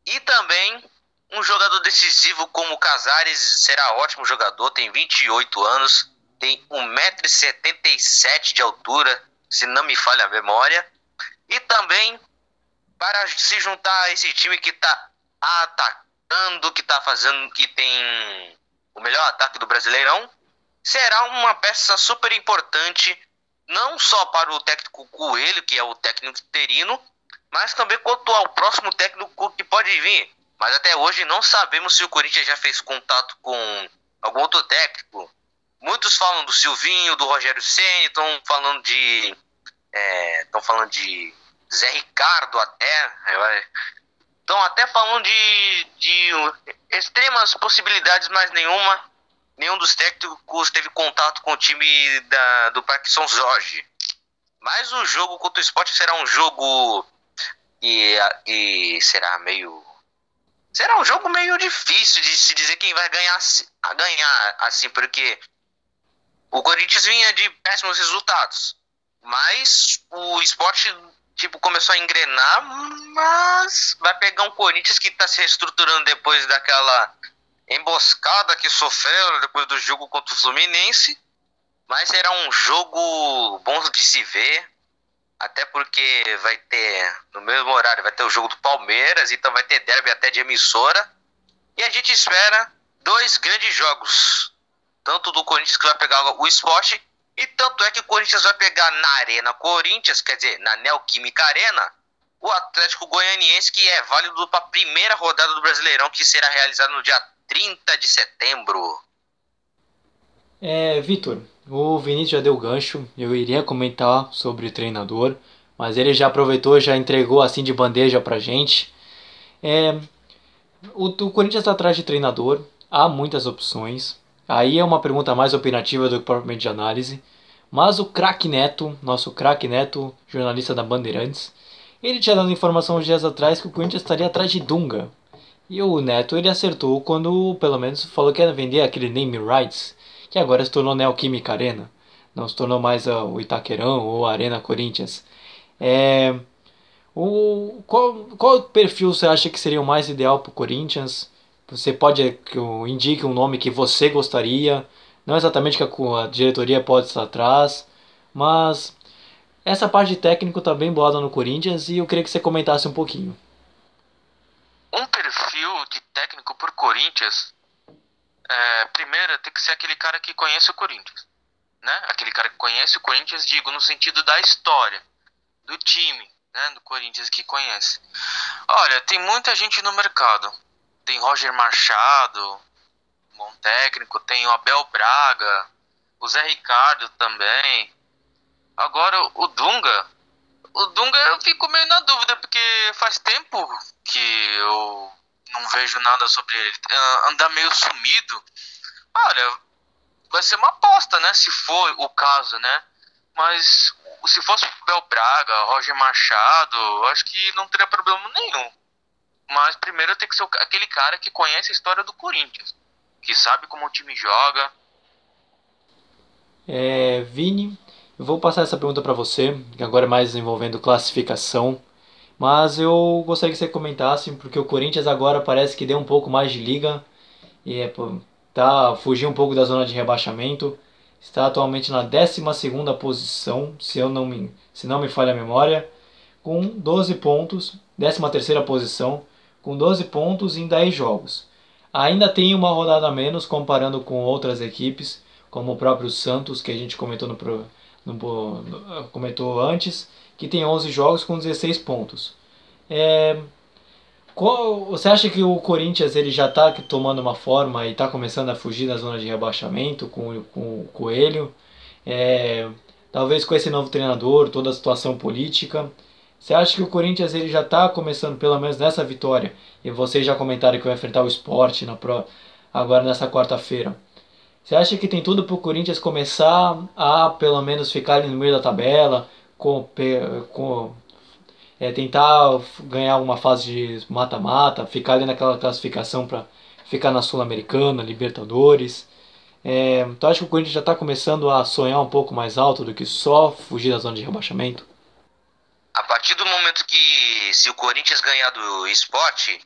E também um jogador decisivo como Casares será ótimo jogador, tem 28 anos, tem 1,77m de altura, se não me falha a memória. E também para se juntar a esse time que está atacando, que está fazendo, que tem o melhor ataque do Brasileirão, será uma peça super importante, não só para o técnico Coelho, que é o técnico interino, mas também quanto ao próximo técnico que pode vir. Mas até hoje não sabemos se o Corinthians já fez contato com algum outro técnico. Muitos falam do Silvinho, do Rogério Senna, estão falando de. Estão é, falando de Zé Ricardo até. Estão até falando de, de extremas possibilidades, mas nenhuma. Nenhum dos técnicos teve contato com o time da, do Parque São Jorge. Mas o jogo contra o Sport será um jogo que, que será meio será um jogo meio difícil de se dizer quem vai ganhar, ganhar assim, porque o Corinthians vinha de péssimos resultados, mas o esporte tipo começou a engrenar, mas vai pegar um Corinthians que está se reestruturando depois daquela emboscada que sofreu depois do jogo contra o Fluminense. Mas será um jogo bom de se ver, até porque vai ter, no mesmo horário, vai ter o jogo do Palmeiras, então vai ter derby até de emissora. E a gente espera dois grandes jogos. Tanto do Corinthians que vai pegar o esporte, e tanto é que o Corinthians vai pegar na Arena Corinthians, quer dizer, na Neoquímica Arena, o Atlético Goianiense, que é válido para a primeira rodada do Brasileirão, que será realizada no dia 30 de setembro. É, Vitor, o Vinícius já deu gancho, eu iria comentar sobre o treinador, mas ele já aproveitou, já entregou assim de bandeja pra gente. É, o, o Corinthians está atrás de treinador, há muitas opções. Aí é uma pergunta mais opinativa do que propriamente de análise. Mas o craque Neto, nosso craque Neto, jornalista da Bandeirantes, ele tinha dado informação uns dias atrás que o Corinthians estaria atrás de Dunga. E o Neto ele acertou quando pelo menos falou que ia vender aquele name rights, que agora se tornou Neoquímica Arena. Não se tornou mais uh, o Itaquerão ou a Arena Corinthians. É, o, qual, qual perfil você acha que seria o mais ideal para o Corinthians? Você pode que eu indique um nome que você gostaria, não exatamente que a, a diretoria pode estar atrás, mas essa parte de técnico está bem boada no Corinthians e eu queria que você comentasse um pouquinho. Um perfil de técnico por Corinthians, é, primeiro tem que ser aquele cara que conhece o Corinthians, né? Aquele cara que conhece o Corinthians, digo, no sentido da história, do time, né? Do Corinthians que conhece. Olha, tem muita gente no mercado. Tem Roger Machado, bom técnico, tem o Abel Braga, o Zé Ricardo também. Agora o Dunga, o Dunga eu fico meio na dúvida porque faz tempo que eu não vejo nada sobre ele. Anda meio sumido. Olha, vai ser uma aposta, né? Se for o caso, né? Mas se fosse o Bel Braga, Roger Machado, acho que não teria problema nenhum. Mas primeiro tem que ser aquele cara que conhece a história do Corinthians, que sabe como o time joga. É, Vini, eu vou passar essa pergunta para você, agora é mais envolvendo classificação. Mas eu gostaria que você comentasse, porque o Corinthians agora parece que deu um pouco mais de liga e é, tá fugiu um pouco da zona de rebaixamento. Está atualmente na 12 posição, se eu não me, se não me falha a memória, com 12 pontos, 13 posição, com 12 pontos em 10 jogos. Ainda tem uma rodada a menos comparando com outras equipes, como o próprio Santos, que a gente comentou, no, no, comentou antes, que tem 11 jogos com 16 pontos. É, qual, você acha que o Corinthians ele já está tomando uma forma e está começando a fugir da zona de rebaixamento com, com o Coelho? É, talvez com esse novo treinador, toda a situação política. Você acha que o Corinthians ele já está começando, pelo menos nessa vitória, e vocês já comentaram que vai enfrentar o esporte na pro, agora nessa quarta-feira. Você acha que tem tudo para o Corinthians começar a, pelo menos, ficar ali no meio da tabela, com, com é, tentar ganhar uma fase de mata-mata, ficar ali naquela classificação para ficar na Sul-Americana, Libertadores? É, então acho que o Corinthians já está começando a sonhar um pouco mais alto do que só fugir da zona de rebaixamento? A partir do momento que se o Corinthians ganhar do esporte,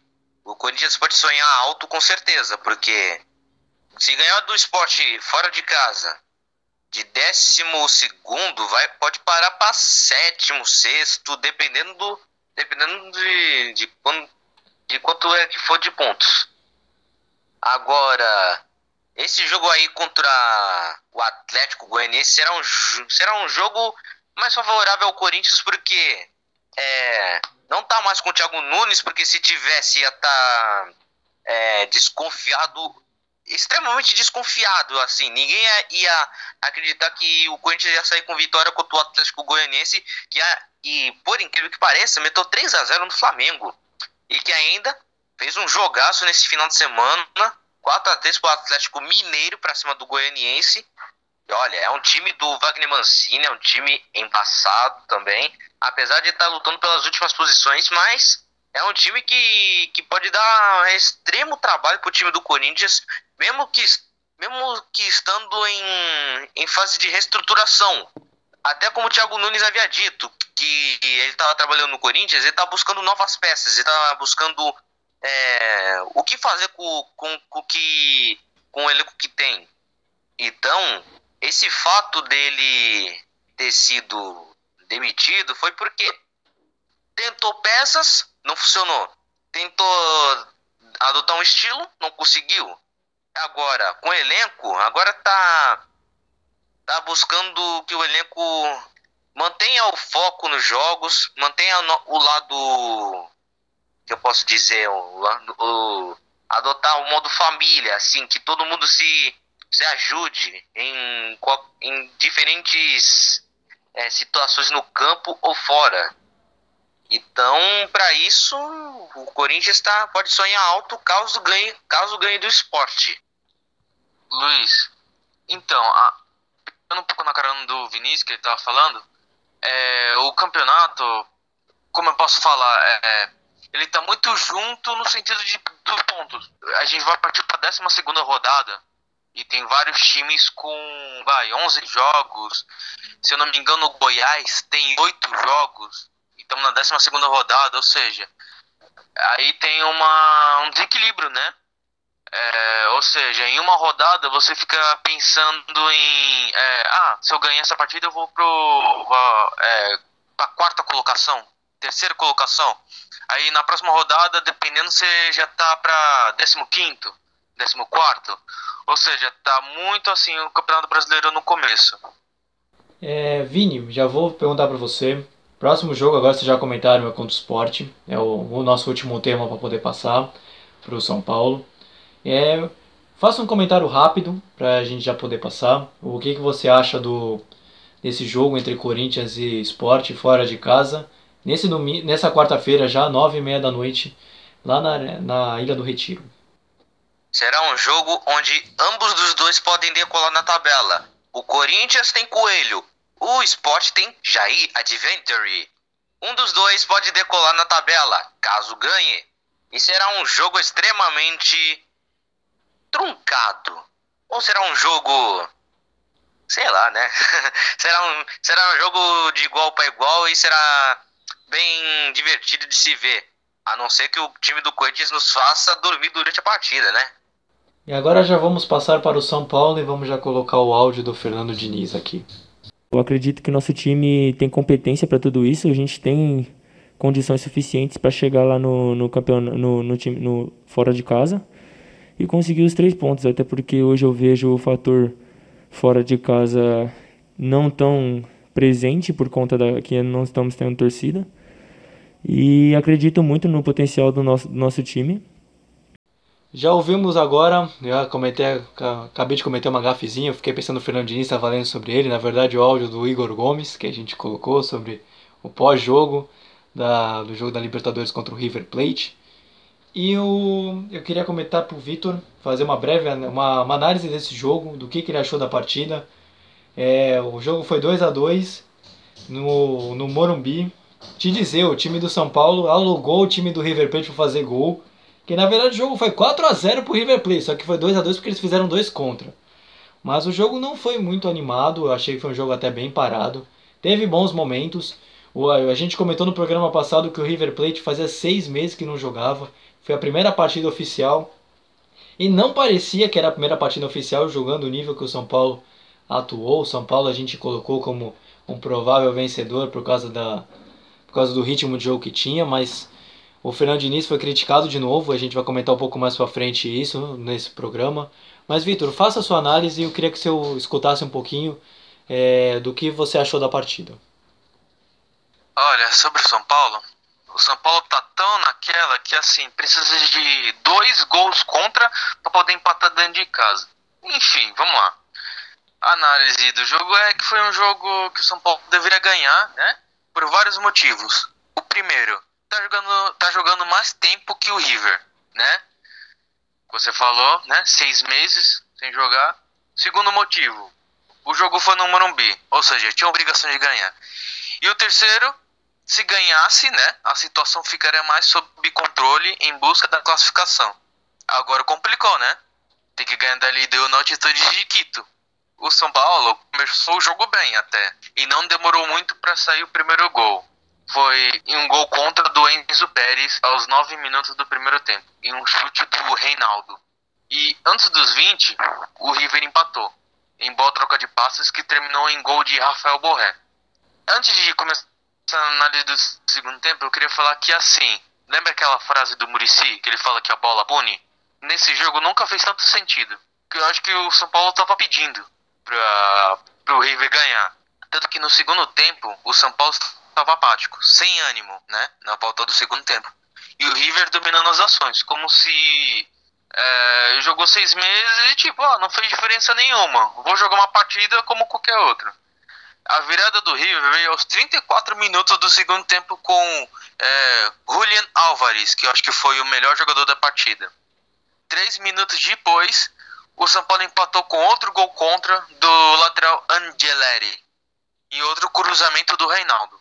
o Corinthians pode sonhar alto com certeza, porque se ganhar do esporte fora de casa, de décimo segundo, vai, pode parar para sétimo, sexto, dependendo do. Dependendo de, de, quando, de quanto é que for de pontos. Agora, esse jogo aí contra o Atlético Goianiense será um, será um jogo mais favorável ao Corinthians porque é, não tá mais com o Thiago Nunes, porque se tivesse ia estar tá, é, desconfiado, extremamente desconfiado, assim, ninguém ia, acreditar que o Corinthians ia sair com vitória contra o Atlético Goianiense, que ia, e por incrível que pareça, meteu 3 a 0 no Flamengo, e que ainda fez um jogaço nesse final de semana, 4 a 3 para o Atlético Mineiro para cima do Goianiense, olha, é um time do Wagner Mancini, é um time embaçado também, apesar de estar tá lutando pelas últimas posições, mas é um time que, que pode dar extremo trabalho para o time do Corinthians, mesmo que, mesmo que estando em, em fase de reestruturação. Até como o Thiago Nunes havia dito, que ele estava trabalhando no Corinthians, ele está buscando novas peças, ele está buscando é, o que fazer com, com, com, que, com o elenco que tem. Então, esse fato dele ter sido demitido foi porque tentou peças, não funcionou. Tentou adotar um estilo, não conseguiu. Agora, com o elenco, agora tá tá buscando que o elenco mantenha o foco nos jogos, mantenha o lado que eu posso dizer, o, o adotar o modo família, assim, que todo mundo se se ajude em, em diferentes é, situações no campo ou fora. Então, para isso, o Corinthians tá, pode sonhar alto caso ganhe, caso ganhe do esporte. Luiz, então, a, um pouco na carona do Vinícius que ele estava falando, é, o campeonato, como eu posso falar, é, ele tá muito junto no sentido de dos pontos. A gente vai partir para a 12 rodada e tem vários times com, vai, 11 jogos. Se eu não me engano, o Goiás tem 8 jogos. Estamos na 12 rodada, ou seja, aí tem uma, um desequilíbrio, né? É, ou seja, em uma rodada você fica pensando em, é, ah, se eu ganhar essa partida eu vou pro é, quarta colocação, terceira colocação. Aí na próxima rodada, dependendo, você já tá pra 15 quinto, 14 quarto. Ou seja, tá muito assim o Campeonato Brasileiro no começo. É, Vini, já vou perguntar para você. Próximo jogo, agora vocês já comentaram, é contra o Sport. É o, o nosso último tema para poder passar para o São Paulo. É, faça um comentário rápido para a gente já poder passar. O que, que você acha do desse jogo entre Corinthians e Sport fora de casa? Nesse nessa quarta-feira, já nove e meia da noite, lá na, na Ilha do Retiro. Será um jogo onde ambos dos dois podem decolar na tabela. O Corinthians tem Coelho, o Sport tem Jair Adventure. Um dos dois pode decolar na tabela, caso ganhe. E será um jogo extremamente truncado. Ou será um jogo. Sei lá, né? será, um, será um jogo de igual para igual e será bem divertido de se ver. A não ser que o time do Corinthians nos faça dormir durante a partida, né? E agora já vamos passar para o São Paulo e vamos já colocar o áudio do Fernando Diniz aqui. Eu acredito que nosso time tem competência para tudo isso, a gente tem condições suficientes para chegar lá no, no campeonato, no, no, time, no fora de casa e conseguir os três pontos, até porque hoje eu vejo o fator fora de casa não tão presente por conta da que não estamos tendo torcida. E acredito muito no potencial do nosso, do nosso time. Já ouvimos agora, já comentei, acabei de cometer uma gafezinha, fiquei pensando no Fernando Diniz, estava lendo sobre ele, na verdade o áudio do Igor Gomes, que a gente colocou sobre o pós-jogo do jogo da Libertadores contra o River Plate. E eu, eu queria comentar para o Vitor, fazer uma breve uma, uma, análise desse jogo, do que, que ele achou da partida. É, o jogo foi 2 a 2 no, no Morumbi. Te dizer, o time do São Paulo alugou o time do River Plate para fazer gol que na verdade o jogo foi 4 a 0 pro River Plate, só que foi 2 a 2 porque eles fizeram dois contra. Mas o jogo não foi muito animado, eu achei que foi um jogo até bem parado. Teve bons momentos. A gente comentou no programa passado que o River Plate fazia seis meses que não jogava. Foi a primeira partida oficial. E não parecia que era a primeira partida oficial jogando o nível que o São Paulo atuou. O São Paulo a gente colocou como um provável vencedor por causa, da, por causa do ritmo de jogo que tinha, mas o Fernando Diniz foi criticado de novo, a gente vai comentar um pouco mais pra frente isso nesse programa. Mas, Vitor, faça a sua análise e eu queria que você escutasse um pouquinho é, do que você achou da partida. Olha, sobre o São Paulo, o São Paulo tá tão naquela que, assim, precisa de dois gols contra para poder empatar dentro de casa. Enfim, vamos lá. A análise do jogo é que foi um jogo que o São Paulo deveria ganhar, né? Por vários motivos. O primeiro, tá jogando, tá jogando mais tempo que o River, né? Você falou, né? Seis meses sem jogar. Segundo motivo, o jogo foi no Morumbi, ou seja, tinha obrigação de ganhar. E o terceiro, se ganhasse, né? A situação ficaria mais sob controle em busca da classificação. Agora complicou, né? Tem que ganhar da LDU na altitude de Quito. O São Paulo começou o jogo bem até. E não demorou muito para sair o primeiro gol foi em um gol contra do Enzo Pérez aos 9 minutos do primeiro tempo, em um chute do Reinaldo. E antes dos 20, o River empatou, em boa troca de passes que terminou em gol de Rafael Borré. Antes de começar a análise do segundo tempo, eu queria falar que assim, lembra aquela frase do Murici, que ele fala que a bola pune? Nesse jogo nunca fez tanto sentido, eu acho que o São Paulo estava pedindo para o River ganhar. Tanto que no segundo tempo, o São Paulo estava apático, sem ânimo, né? Na volta do segundo tempo. E o River dominando as ações, como se é, jogou seis meses e tipo, ó, não fez diferença nenhuma. Vou jogar uma partida como qualquer outra. A virada do River veio aos 34 minutos do segundo tempo com é, Julian Álvares, que eu acho que foi o melhor jogador da partida. Três minutos depois, o São Paulo empatou com outro gol contra do lateral Angeleri e outro cruzamento do Reinaldo.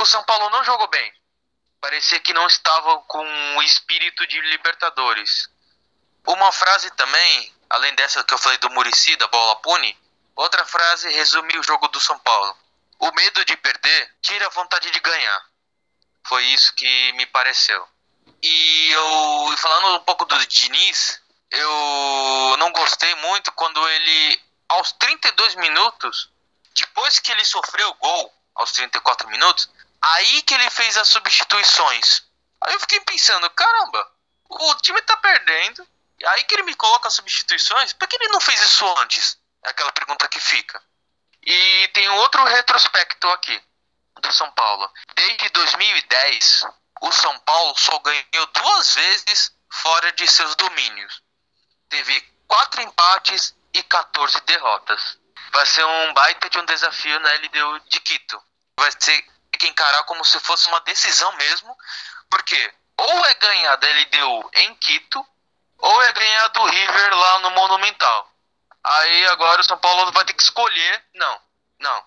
O São Paulo não jogou bem. parecia que não estavam com o espírito de Libertadores. Uma frase também, além dessa que eu falei do Murici, da bola pune, outra frase resume o jogo do São Paulo. O medo de perder tira a vontade de ganhar. Foi isso que me pareceu. E eu, falando um pouco do Diniz, eu não gostei muito quando ele, aos 32 minutos, depois que ele sofreu o gol, aos 34 minutos, aí que ele fez as substituições. Aí eu fiquei pensando, caramba, o time tá perdendo, aí que ele me coloca as substituições, por que ele não fez isso antes? É aquela pergunta que fica. E tem outro retrospecto aqui do São Paulo. Desde 2010, o São Paulo só ganhou duas vezes fora de seus domínios. Teve quatro empates e 14 derrotas. Vai ser um baita de um desafio na LDU de Quito. Vai ser que encarar como se fosse uma decisão mesmo, porque ou é ganhar da LDU em Quito, ou é ganhar do River lá no Monumental. Aí agora o São Paulo vai ter que escolher. Não, não,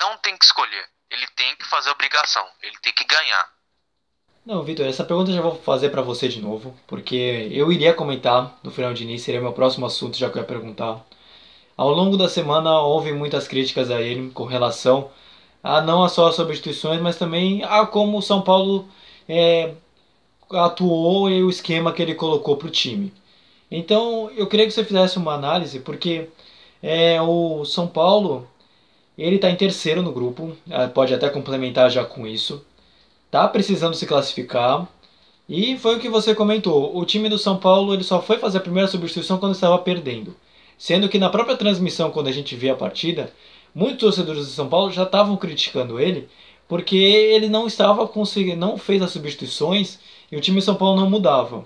não tem que escolher. Ele tem que fazer obrigação, ele tem que ganhar. Não, Vitor, essa pergunta eu já vou fazer para você de novo, porque eu iria comentar no final de início, seria meu próximo assunto, já que eu ia perguntar. Ao longo da semana houve muitas críticas a ele com relação a não só as substituições, mas também a como o São Paulo é, atuou e o esquema que ele colocou para o time. Então eu queria que você fizesse uma análise, porque é, o São Paulo ele está em terceiro no grupo, é, pode até complementar já com isso tá precisando se classificar. E foi o que você comentou. O time do São Paulo ele só foi fazer a primeira substituição quando estava perdendo. Sendo que na própria transmissão, quando a gente vê a partida, muitos torcedores do São Paulo já estavam criticando ele porque ele não estava conseguindo, não fez as substituições e o time do São Paulo não mudava.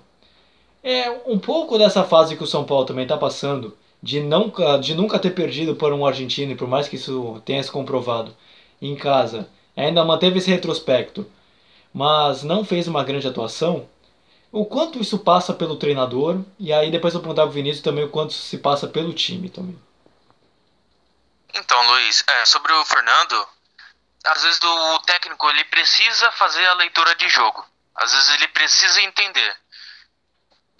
É um pouco dessa fase que o São Paulo também está passando, de, nunca, de nunca ter perdido por um argentino, e por mais que isso tenha se comprovado em casa, ainda manteve esse retrospecto mas não fez uma grande atuação, o quanto isso passa pelo treinador, e aí depois eu perguntar pro Vinícius também o quanto se passa pelo time também. Então, Luiz, é, sobre o Fernando, às vezes o técnico ele precisa fazer a leitura de jogo. Às vezes ele precisa entender.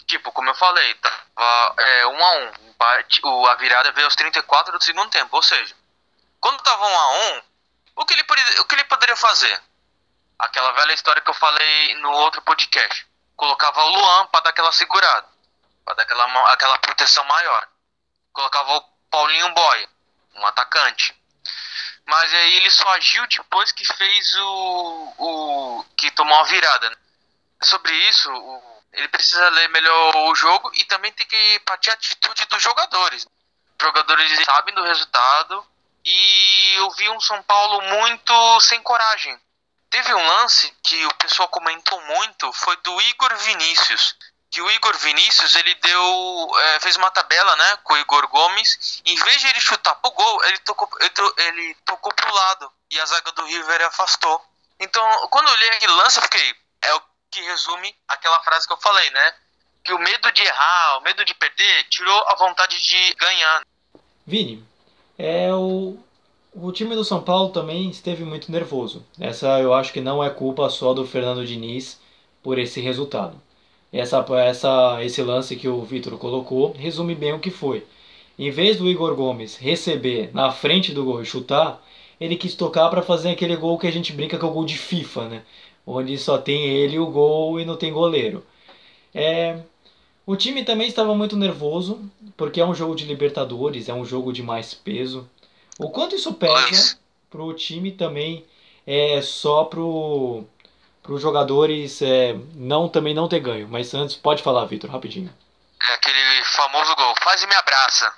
Tipo, como eu falei, tava é, um a um. a virada veio aos 34 do segundo tempo. Ou seja, quando tava um a um, o que ele, o que ele poderia fazer? Aquela velha história que eu falei no outro podcast. Colocava o Luan para dar aquela segurada, para dar aquela, aquela proteção maior. Colocava o Paulinho Boia, um atacante. Mas aí ele só agiu depois que fez o. o que tomou a virada. Sobre isso, o, ele precisa ler melhor o jogo e também tem que partir a atitude dos jogadores. Os jogadores sabem do resultado e eu vi um São Paulo muito sem coragem. Teve um lance que o pessoal comentou muito, foi do Igor Vinícius. Que o Igor Vinícius, ele deu. É, fez uma tabela, né, com o Igor Gomes. Em vez de ele chutar pro gol, ele tocou, ele tocou pro lado. E a zaga do River afastou. Então, quando eu olhei aquele lance, eu fiquei. É o que resume aquela frase que eu falei, né? Que o medo de errar, o medo de perder, tirou a vontade de ganhar. Vini, é o, o time do São Paulo também esteve muito nervoso. Essa eu acho que não é culpa só do Fernando Diniz por esse resultado. Essa, essa, esse lance que o Vitor colocou resume bem o que foi. Em vez do Igor Gomes receber na frente do gol e chutar, ele quis tocar para fazer aquele gol que a gente brinca que é o gol de FIFA, né? Onde só tem ele o gol e não tem goleiro. É, o time também estava muito nervoso, porque é um jogo de Libertadores, é um jogo de mais peso. O quanto isso pesa para o time também é só pro os jogadores é, não também não ter ganho. Mas antes, pode falar, Vitor, rapidinho. É aquele famoso gol, faz e me abraça.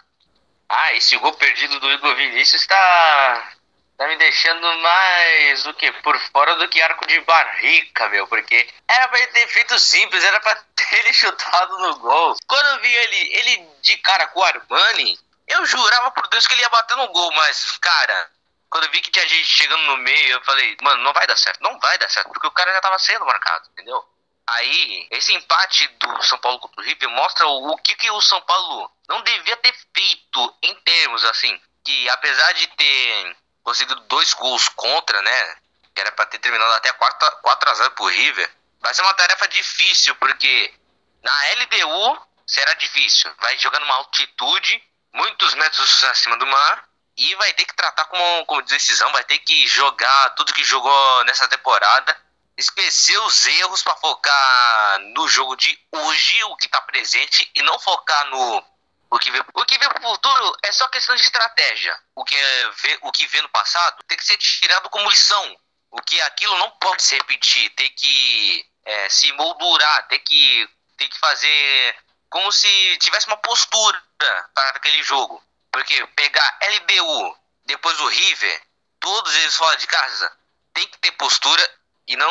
Ah, esse gol perdido do Igor Vinícius está tá me deixando mais do que por fora do que arco de barrica, meu, porque era pra ele ter feito simples, era pra ter ele chutado no gol. Quando eu vi ele, ele de cara com o Armani, eu jurava por Deus que ele ia bater no gol, mas, cara, quando eu vi que tinha gente chegando no meio, eu falei, mano, não vai dar certo, não vai dar certo, porque o cara já tava sendo marcado, entendeu? Aí, esse empate do São Paulo contra o River mostra o, o que, que o São Paulo não devia ter feito em termos, assim, que apesar de ter conseguido dois gols contra, né, que era para ter terminado até 4, 4 a 0 pro River, vai ser uma tarefa difícil, porque na LDU será difícil. Vai jogando uma altitude, muitos metros acima do mar, e vai ter que tratar como, como decisão, vai ter que jogar tudo que jogou nessa temporada, esquecer os erros para focar no jogo de hoje, o que está presente, e não focar no o que vê, o que vê pro futuro é só questão de estratégia. O que vê, o que vê no passado tem que ser tirado como lição. O que aquilo não pode se repetir, tem que é, se moldurar, tem que, tem que fazer como se tivesse uma postura para aquele jogo. Porque pegar LDU, depois o River, todos eles fora de casa, tem que ter postura e não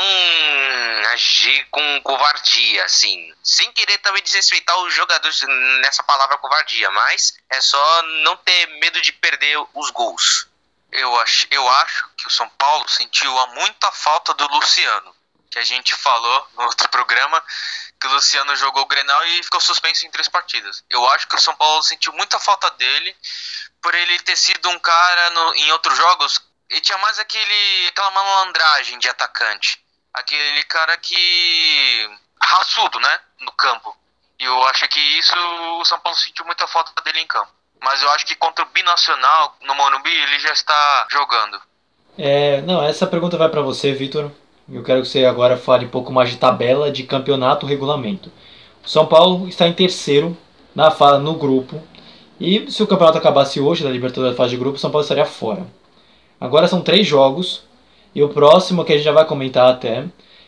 agir com covardia, assim. Sem querer também desrespeitar os jogadores nessa palavra covardia, mas é só não ter medo de perder os gols. Eu acho, eu acho que o São Paulo sentiu a muita falta do Luciano, que a gente falou no outro programa, que o Luciano jogou o Grenal e ficou suspenso em três partidas. Eu acho que o São Paulo sentiu muita falta dele por ele ter sido um cara no, em outros jogos e tinha mais aquele aquela malandragem de atacante. Aquele cara que. raçudo, né? No campo. E eu acho que isso o São Paulo sentiu muita falta dele em campo. Mas eu acho que contra o Binacional, no Morumbi, ele já está jogando. É, não, essa pergunta vai para você, Vitor. Eu quero que você agora fale um pouco mais de tabela de campeonato regulamento. O São Paulo está em terceiro na no grupo. E se o campeonato acabasse hoje, na Libertadores da fase de grupo, o São Paulo estaria fora. Agora são três jogos. E o próximo, que a gente já vai comentar até,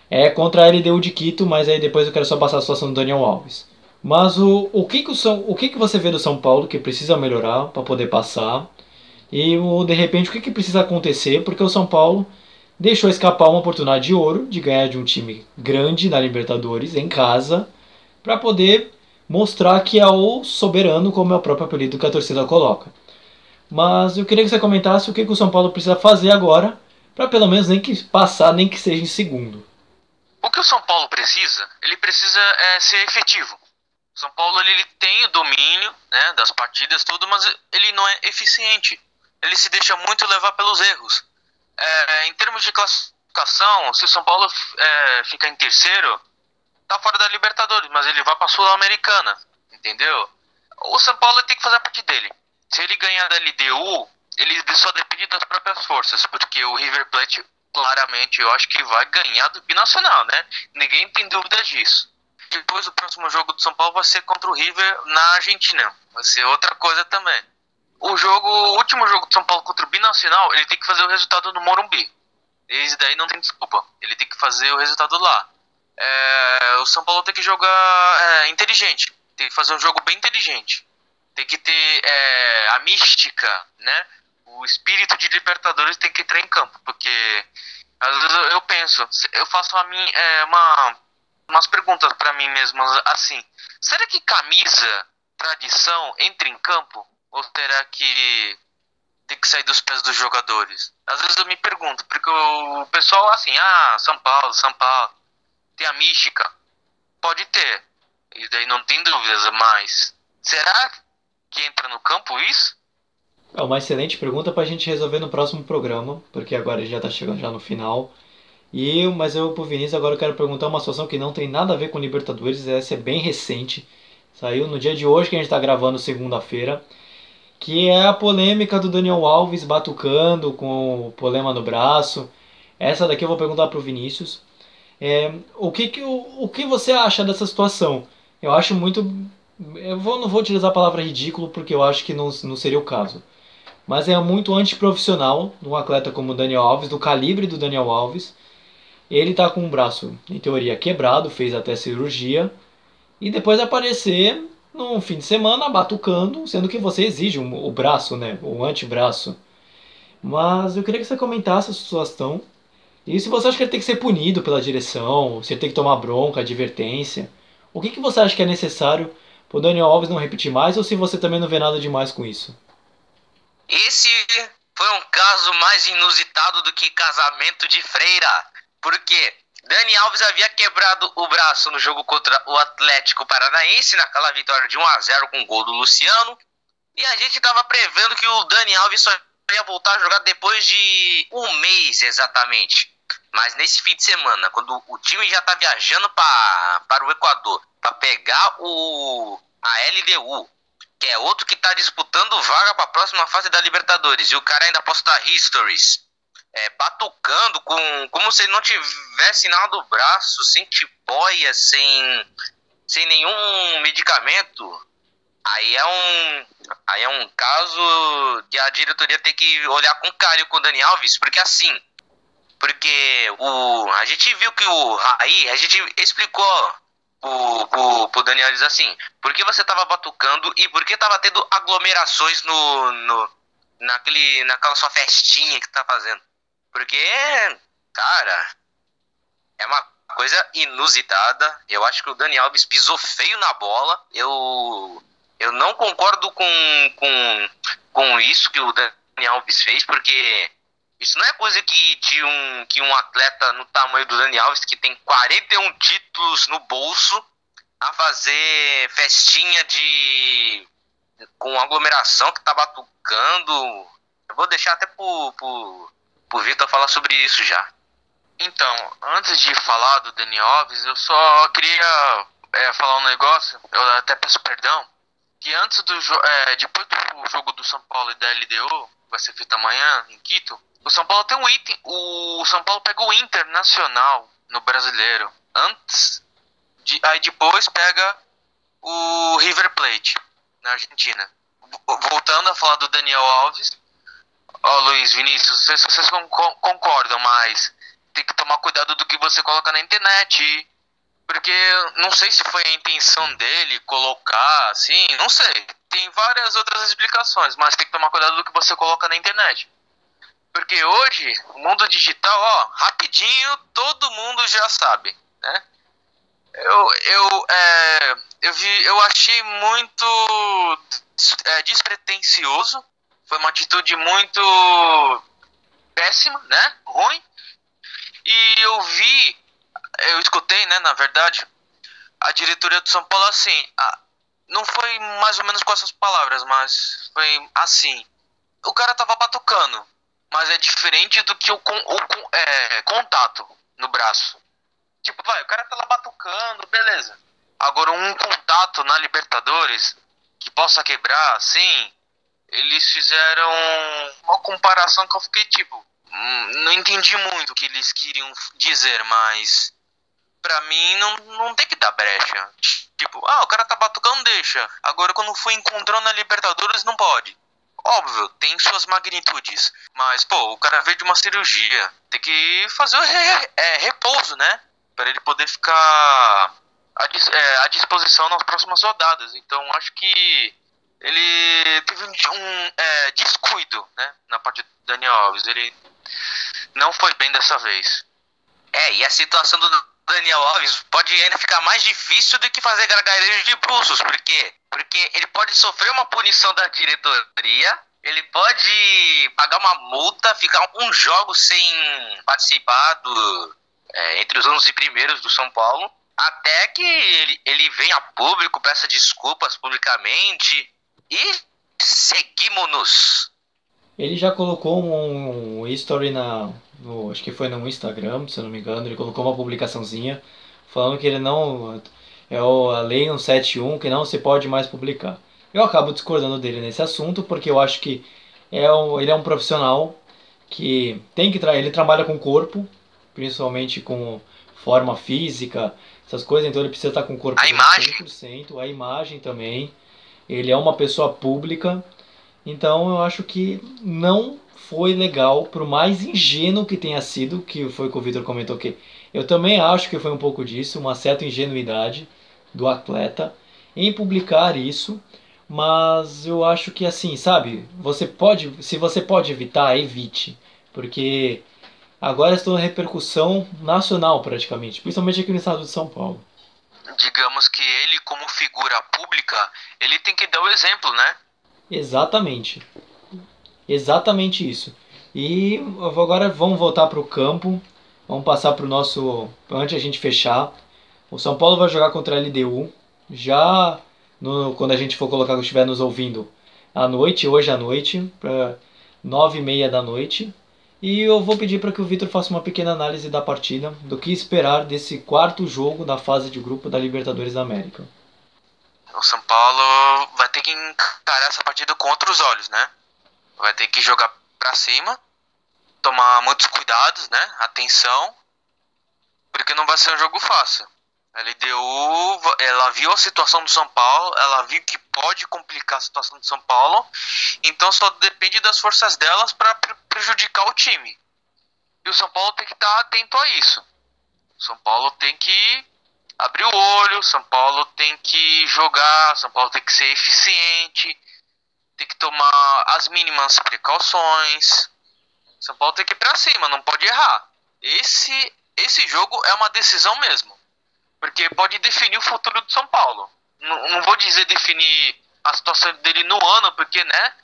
é contra a LDU de Quito, mas aí depois eu quero só passar a situação do Daniel Alves. Mas o, o, que, que, o, São, o que, que você vê do São Paulo que precisa melhorar para poder passar? E o, de repente o que, que precisa acontecer? Porque o São Paulo deixou escapar uma oportunidade de ouro de ganhar de um time grande na Libertadores em casa para poder mostrar que é o soberano, como é o próprio apelido que a torcida coloca. Mas eu queria que você comentasse o que, o São Paulo precisa fazer agora para pelo menos nem que passar, nem que seja em segundo. O que o São Paulo precisa? Ele precisa é, ser efetivo. O São Paulo ele tem o domínio né, das partidas, tudo, mas ele não é eficiente. Ele se deixa muito levar pelos erros. É, em termos de classificação, se o São Paulo é, ficar em terceiro, tá fora da Libertadores, mas ele vai para Sul-Americana, entendeu? O São Paulo tem que fazer a parte dele se ele ganhar da LDU, ele só depende das próprias forças, porque o River Plate, claramente, eu acho que vai ganhar do Binacional, né? Ninguém tem dúvida disso. Depois, o próximo jogo do São Paulo vai ser contra o River na Argentina. Vai ser outra coisa também. O jogo, o último jogo do São Paulo contra o Binacional, ele tem que fazer o resultado no Morumbi. Esse daí não tem desculpa. Ele tem que fazer o resultado lá. É, o São Paulo tem que jogar é, inteligente. Tem que fazer um jogo bem inteligente tem que ter é, a mística, né? O espírito de Libertadores tem que entrar em campo, porque às vezes eu penso, eu faço a mim é, uma umas perguntas para mim mesmo assim, será que camisa, tradição entra em campo ou será que tem que sair dos pés dos jogadores? Às vezes eu me pergunto, porque o pessoal assim, ah, São Paulo, São Paulo, tem a mística, pode ter, e daí não tem dúvidas, mas será que entra no campo isso? É uma excelente pergunta para a gente resolver no próximo programa, porque agora a gente já está chegando já no final. E mas eu pro Vinícius agora eu quero perguntar uma situação que não tem nada a ver com Libertadores, essa é bem recente. Saiu no dia de hoje que a gente está gravando segunda-feira, que é a polêmica do Daniel Alves batucando com o problema no braço. Essa daqui eu vou perguntar pro Vinícius. É, o que, que o, o que você acha dessa situação? Eu acho muito eu vou, não vou utilizar a palavra ridículo porque eu acho que não, não seria o caso. Mas é muito antiprofissional um atleta como o Daniel Alves, do calibre do Daniel Alves. Ele está com o braço, em teoria, quebrado, fez até cirurgia. E depois aparecer num fim de semana batucando, sendo que você exige o braço, né? O antebraço. Mas eu queria que você comentasse a situação. E se você acha que ele tem que ser punido pela direção, se ele tem que tomar bronca, advertência. O que, que você acha que é necessário o Daniel Alves não repetir mais ou se você também não vê nada demais com isso? Esse foi um caso mais inusitado do que casamento de freira. Porque Dani Alves havia quebrado o braço no jogo contra o Atlético Paranaense, naquela vitória de 1 a 0 com o gol do Luciano. E a gente estava prevendo que o Dani Alves só ia voltar a jogar depois de um mês exatamente. Mas nesse fim de semana, quando o time já tá viajando pra, para o Equador para pegar o a LDU, que é outro que tá disputando vaga para a próxima fase da Libertadores, e o cara ainda posta histories é, batucando com como se não tivesse nada do braço, sem tipóia, sem sem nenhum medicamento. Aí é um aí é um caso que a diretoria tem que olhar com carinho com o Dani Alves, porque assim, porque o, a gente viu que o Raí, a gente explicou pro, pro, pro Daniel Alves assim, por que você tava batucando e por que tava tendo aglomerações no, no naquele, naquela sua festinha que tá fazendo. Porque, cara, é uma coisa inusitada. Eu acho que o Dani Alves pisou feio na bola. Eu, eu não concordo com, com, com isso que o Dani Alves fez, porque isso não é coisa que, de um, que um atleta no tamanho do Dani Alves, que tem 41 títulos no bolso, a fazer festinha de. com aglomeração que tá batucando. Eu vou deixar até pro, pro, pro Vitor falar sobre isso já. Então, antes de falar do Dani Alves, eu só queria é, falar um negócio, eu até peço perdão, que antes do é, depois do jogo do São Paulo e da LDO, vai ser feito amanhã em Quito, o São Paulo tem um item. O São Paulo pega o Internacional no brasileiro. Antes. De, aí depois pega o River Plate na Argentina. Voltando a falar do Daniel Alves. Ó, oh, Luiz Vinícius, se vocês concordam, mas tem que tomar cuidado do que você coloca na internet. Porque não sei se foi a intenção dele colocar assim, não sei. Tem várias outras explicações, mas tem que tomar cuidado do que você coloca na internet. Porque hoje, o mundo digital, ó, rapidinho todo mundo já sabe, né? Eu, eu, é, eu, vi, eu achei muito é, despretensioso. Foi uma atitude muito péssima, né? Ruim. E eu vi, eu escutei, né, na verdade, a diretoria do São Paulo assim. A, não foi mais ou menos com essas palavras, mas foi assim. O cara tava batucando mas é diferente do que o, o é, contato no braço. Tipo, vai, o cara tá lá batucando, beleza. Agora, um contato na Libertadores que possa quebrar, assim, eles fizeram uma comparação que eu fiquei tipo, hum, não entendi muito o que eles queriam dizer, mas pra mim não, não tem que dar brecha. Tipo, ah, o cara tá batucando, deixa. Agora quando for encontrando na Libertadores, não pode. Óbvio, tem suas magnitudes. Mas, pô, o cara veio de uma cirurgia. Tem que fazer o re, é, repouso, né? Para ele poder ficar à, é, à, disposição nas próximas rodadas. Então, acho que ele teve um, é, descuido, né? Na parte do Daniel Alves. Ele não foi bem dessa vez. É, e a situação do Daniel Alves pode ainda ficar mais difícil do que fazer gargarejos de bruços, porque porque ele pode sofrer uma punição da diretoria, ele pode pagar uma multa, ficar um jogo sem participar do, é, entre os 11 primeiros do São Paulo, até que ele, ele venha a público, peça desculpas publicamente e seguimos-nos. Ele já colocou um, story na, no, acho que foi no Instagram, se eu não me engano, ele colocou uma publicaçãozinha falando que ele não é a Lei 171 que não se pode mais publicar. Eu acabo discordando dele nesse assunto porque eu acho que é um, ele é um profissional que tem que ele trabalha com o corpo, principalmente com forma física, essas coisas, então ele precisa estar com o corpo a imagem. 100%, a imagem também. Ele é uma pessoa pública, então eu acho que não foi legal, por mais ingênuo que tenha sido, que foi o que o Victor comentou que eu também acho que foi um pouco disso, uma certa ingenuidade do atleta em publicar isso, mas eu acho que assim, sabe, você pode, se você pode evitar, evite, porque agora estou na repercussão nacional praticamente, principalmente aqui no estado de São Paulo. Digamos que ele como figura pública, ele tem que dar o exemplo, né? Exatamente. Exatamente isso. E agora vamos voltar para o campo. Vamos passar para o nosso. Antes a gente fechar, o São Paulo vai jogar contra a LDU já no, quando a gente for colocar, estiver nos ouvindo à noite, hoje à noite, para nove e meia da noite. E eu vou pedir para que o Vitor faça uma pequena análise da partida, do que esperar desse quarto jogo da fase de grupo da Libertadores da América. O São Paulo vai ter que encarar essa partida com outros olhos, né? Vai ter que jogar para cima, tomar muitos cuidados, né? Atenção, porque não vai ser um jogo fácil. A LDU, ela viu a situação do São Paulo, ela viu que pode complicar a situação do São Paulo, então só depende das forças delas para prejudicar o time. E o São Paulo tem que estar tá atento a isso. O São Paulo tem que abrir o olho, São Paulo tem que jogar, São Paulo tem que ser eficiente, tem que tomar as mínimas precauções. São Paulo tem que ir para cima, não pode errar. Esse esse jogo é uma decisão mesmo. Porque pode definir o futuro do São Paulo. Não, vou dizer definir a situação dele no ano, porque, né?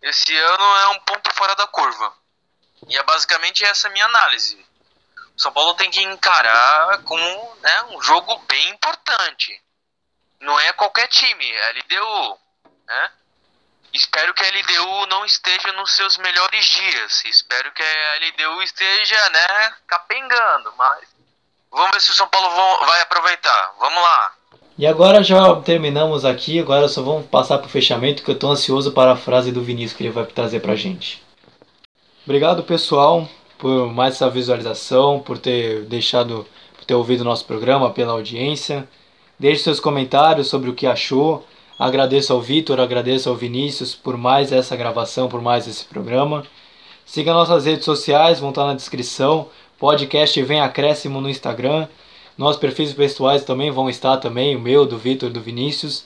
Esse ano é um ponto fora da curva. E é basicamente essa minha análise. São Paulo tem que encarar como né, um jogo bem importante. Não é qualquer time, é a LDU. Né? Espero que a LDU não esteja nos seus melhores dias. Espero que a LDU esteja né, capengando. Mas Vamos ver se o São Paulo vai aproveitar. Vamos lá. E agora já terminamos aqui, agora só vamos passar para o fechamento que eu estou ansioso para a frase do Vinícius que ele vai trazer para a gente. Obrigado pessoal por mais essa visualização, por ter deixado, por ter ouvido o nosso programa, pela audiência. Deixe seus comentários sobre o que achou. Agradeço ao Vitor, agradeço ao Vinícius por mais essa gravação, por mais esse programa. Siga nossas redes sociais, vão estar na descrição. Podcast Vem Acréscimo no Instagram. Nossos perfis pessoais também vão estar também, o meu, do Vitor, do Vinícius.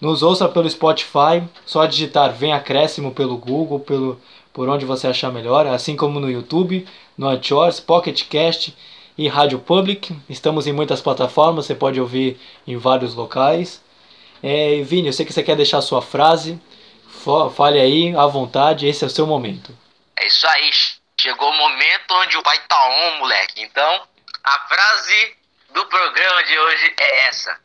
Nos ouça pelo Spotify, só digitar Vem Acréscimo pelo Google, pelo por onde você achar melhor, assim como no YouTube, no Anchors, Pocket Cast e Rádio Public. Estamos em muitas plataformas, você pode ouvir em vários locais. É, Vini, eu sei que você quer deixar sua frase, fale aí à vontade, esse é o seu momento. É isso aí, Chegou o momento onde o pai tá on, moleque. Então, a frase do programa de hoje é essa.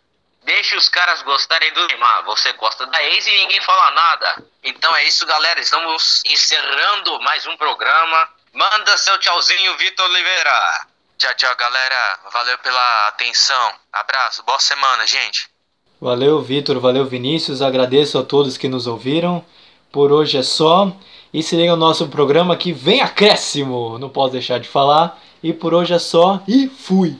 Deixe os caras gostarem do Neymar. Você gosta da ex e ninguém fala nada. Então é isso, galera. Estamos encerrando mais um programa. Manda seu tchauzinho, Vitor Oliveira. Tchau, tchau, galera. Valeu pela atenção. Abraço. Boa semana, gente. Valeu, Vitor. Valeu, Vinícius. Agradeço a todos que nos ouviram. Por hoje é só. E se liga no nosso programa que vem acréscimo, não posso deixar de falar. E por hoje é só e fui!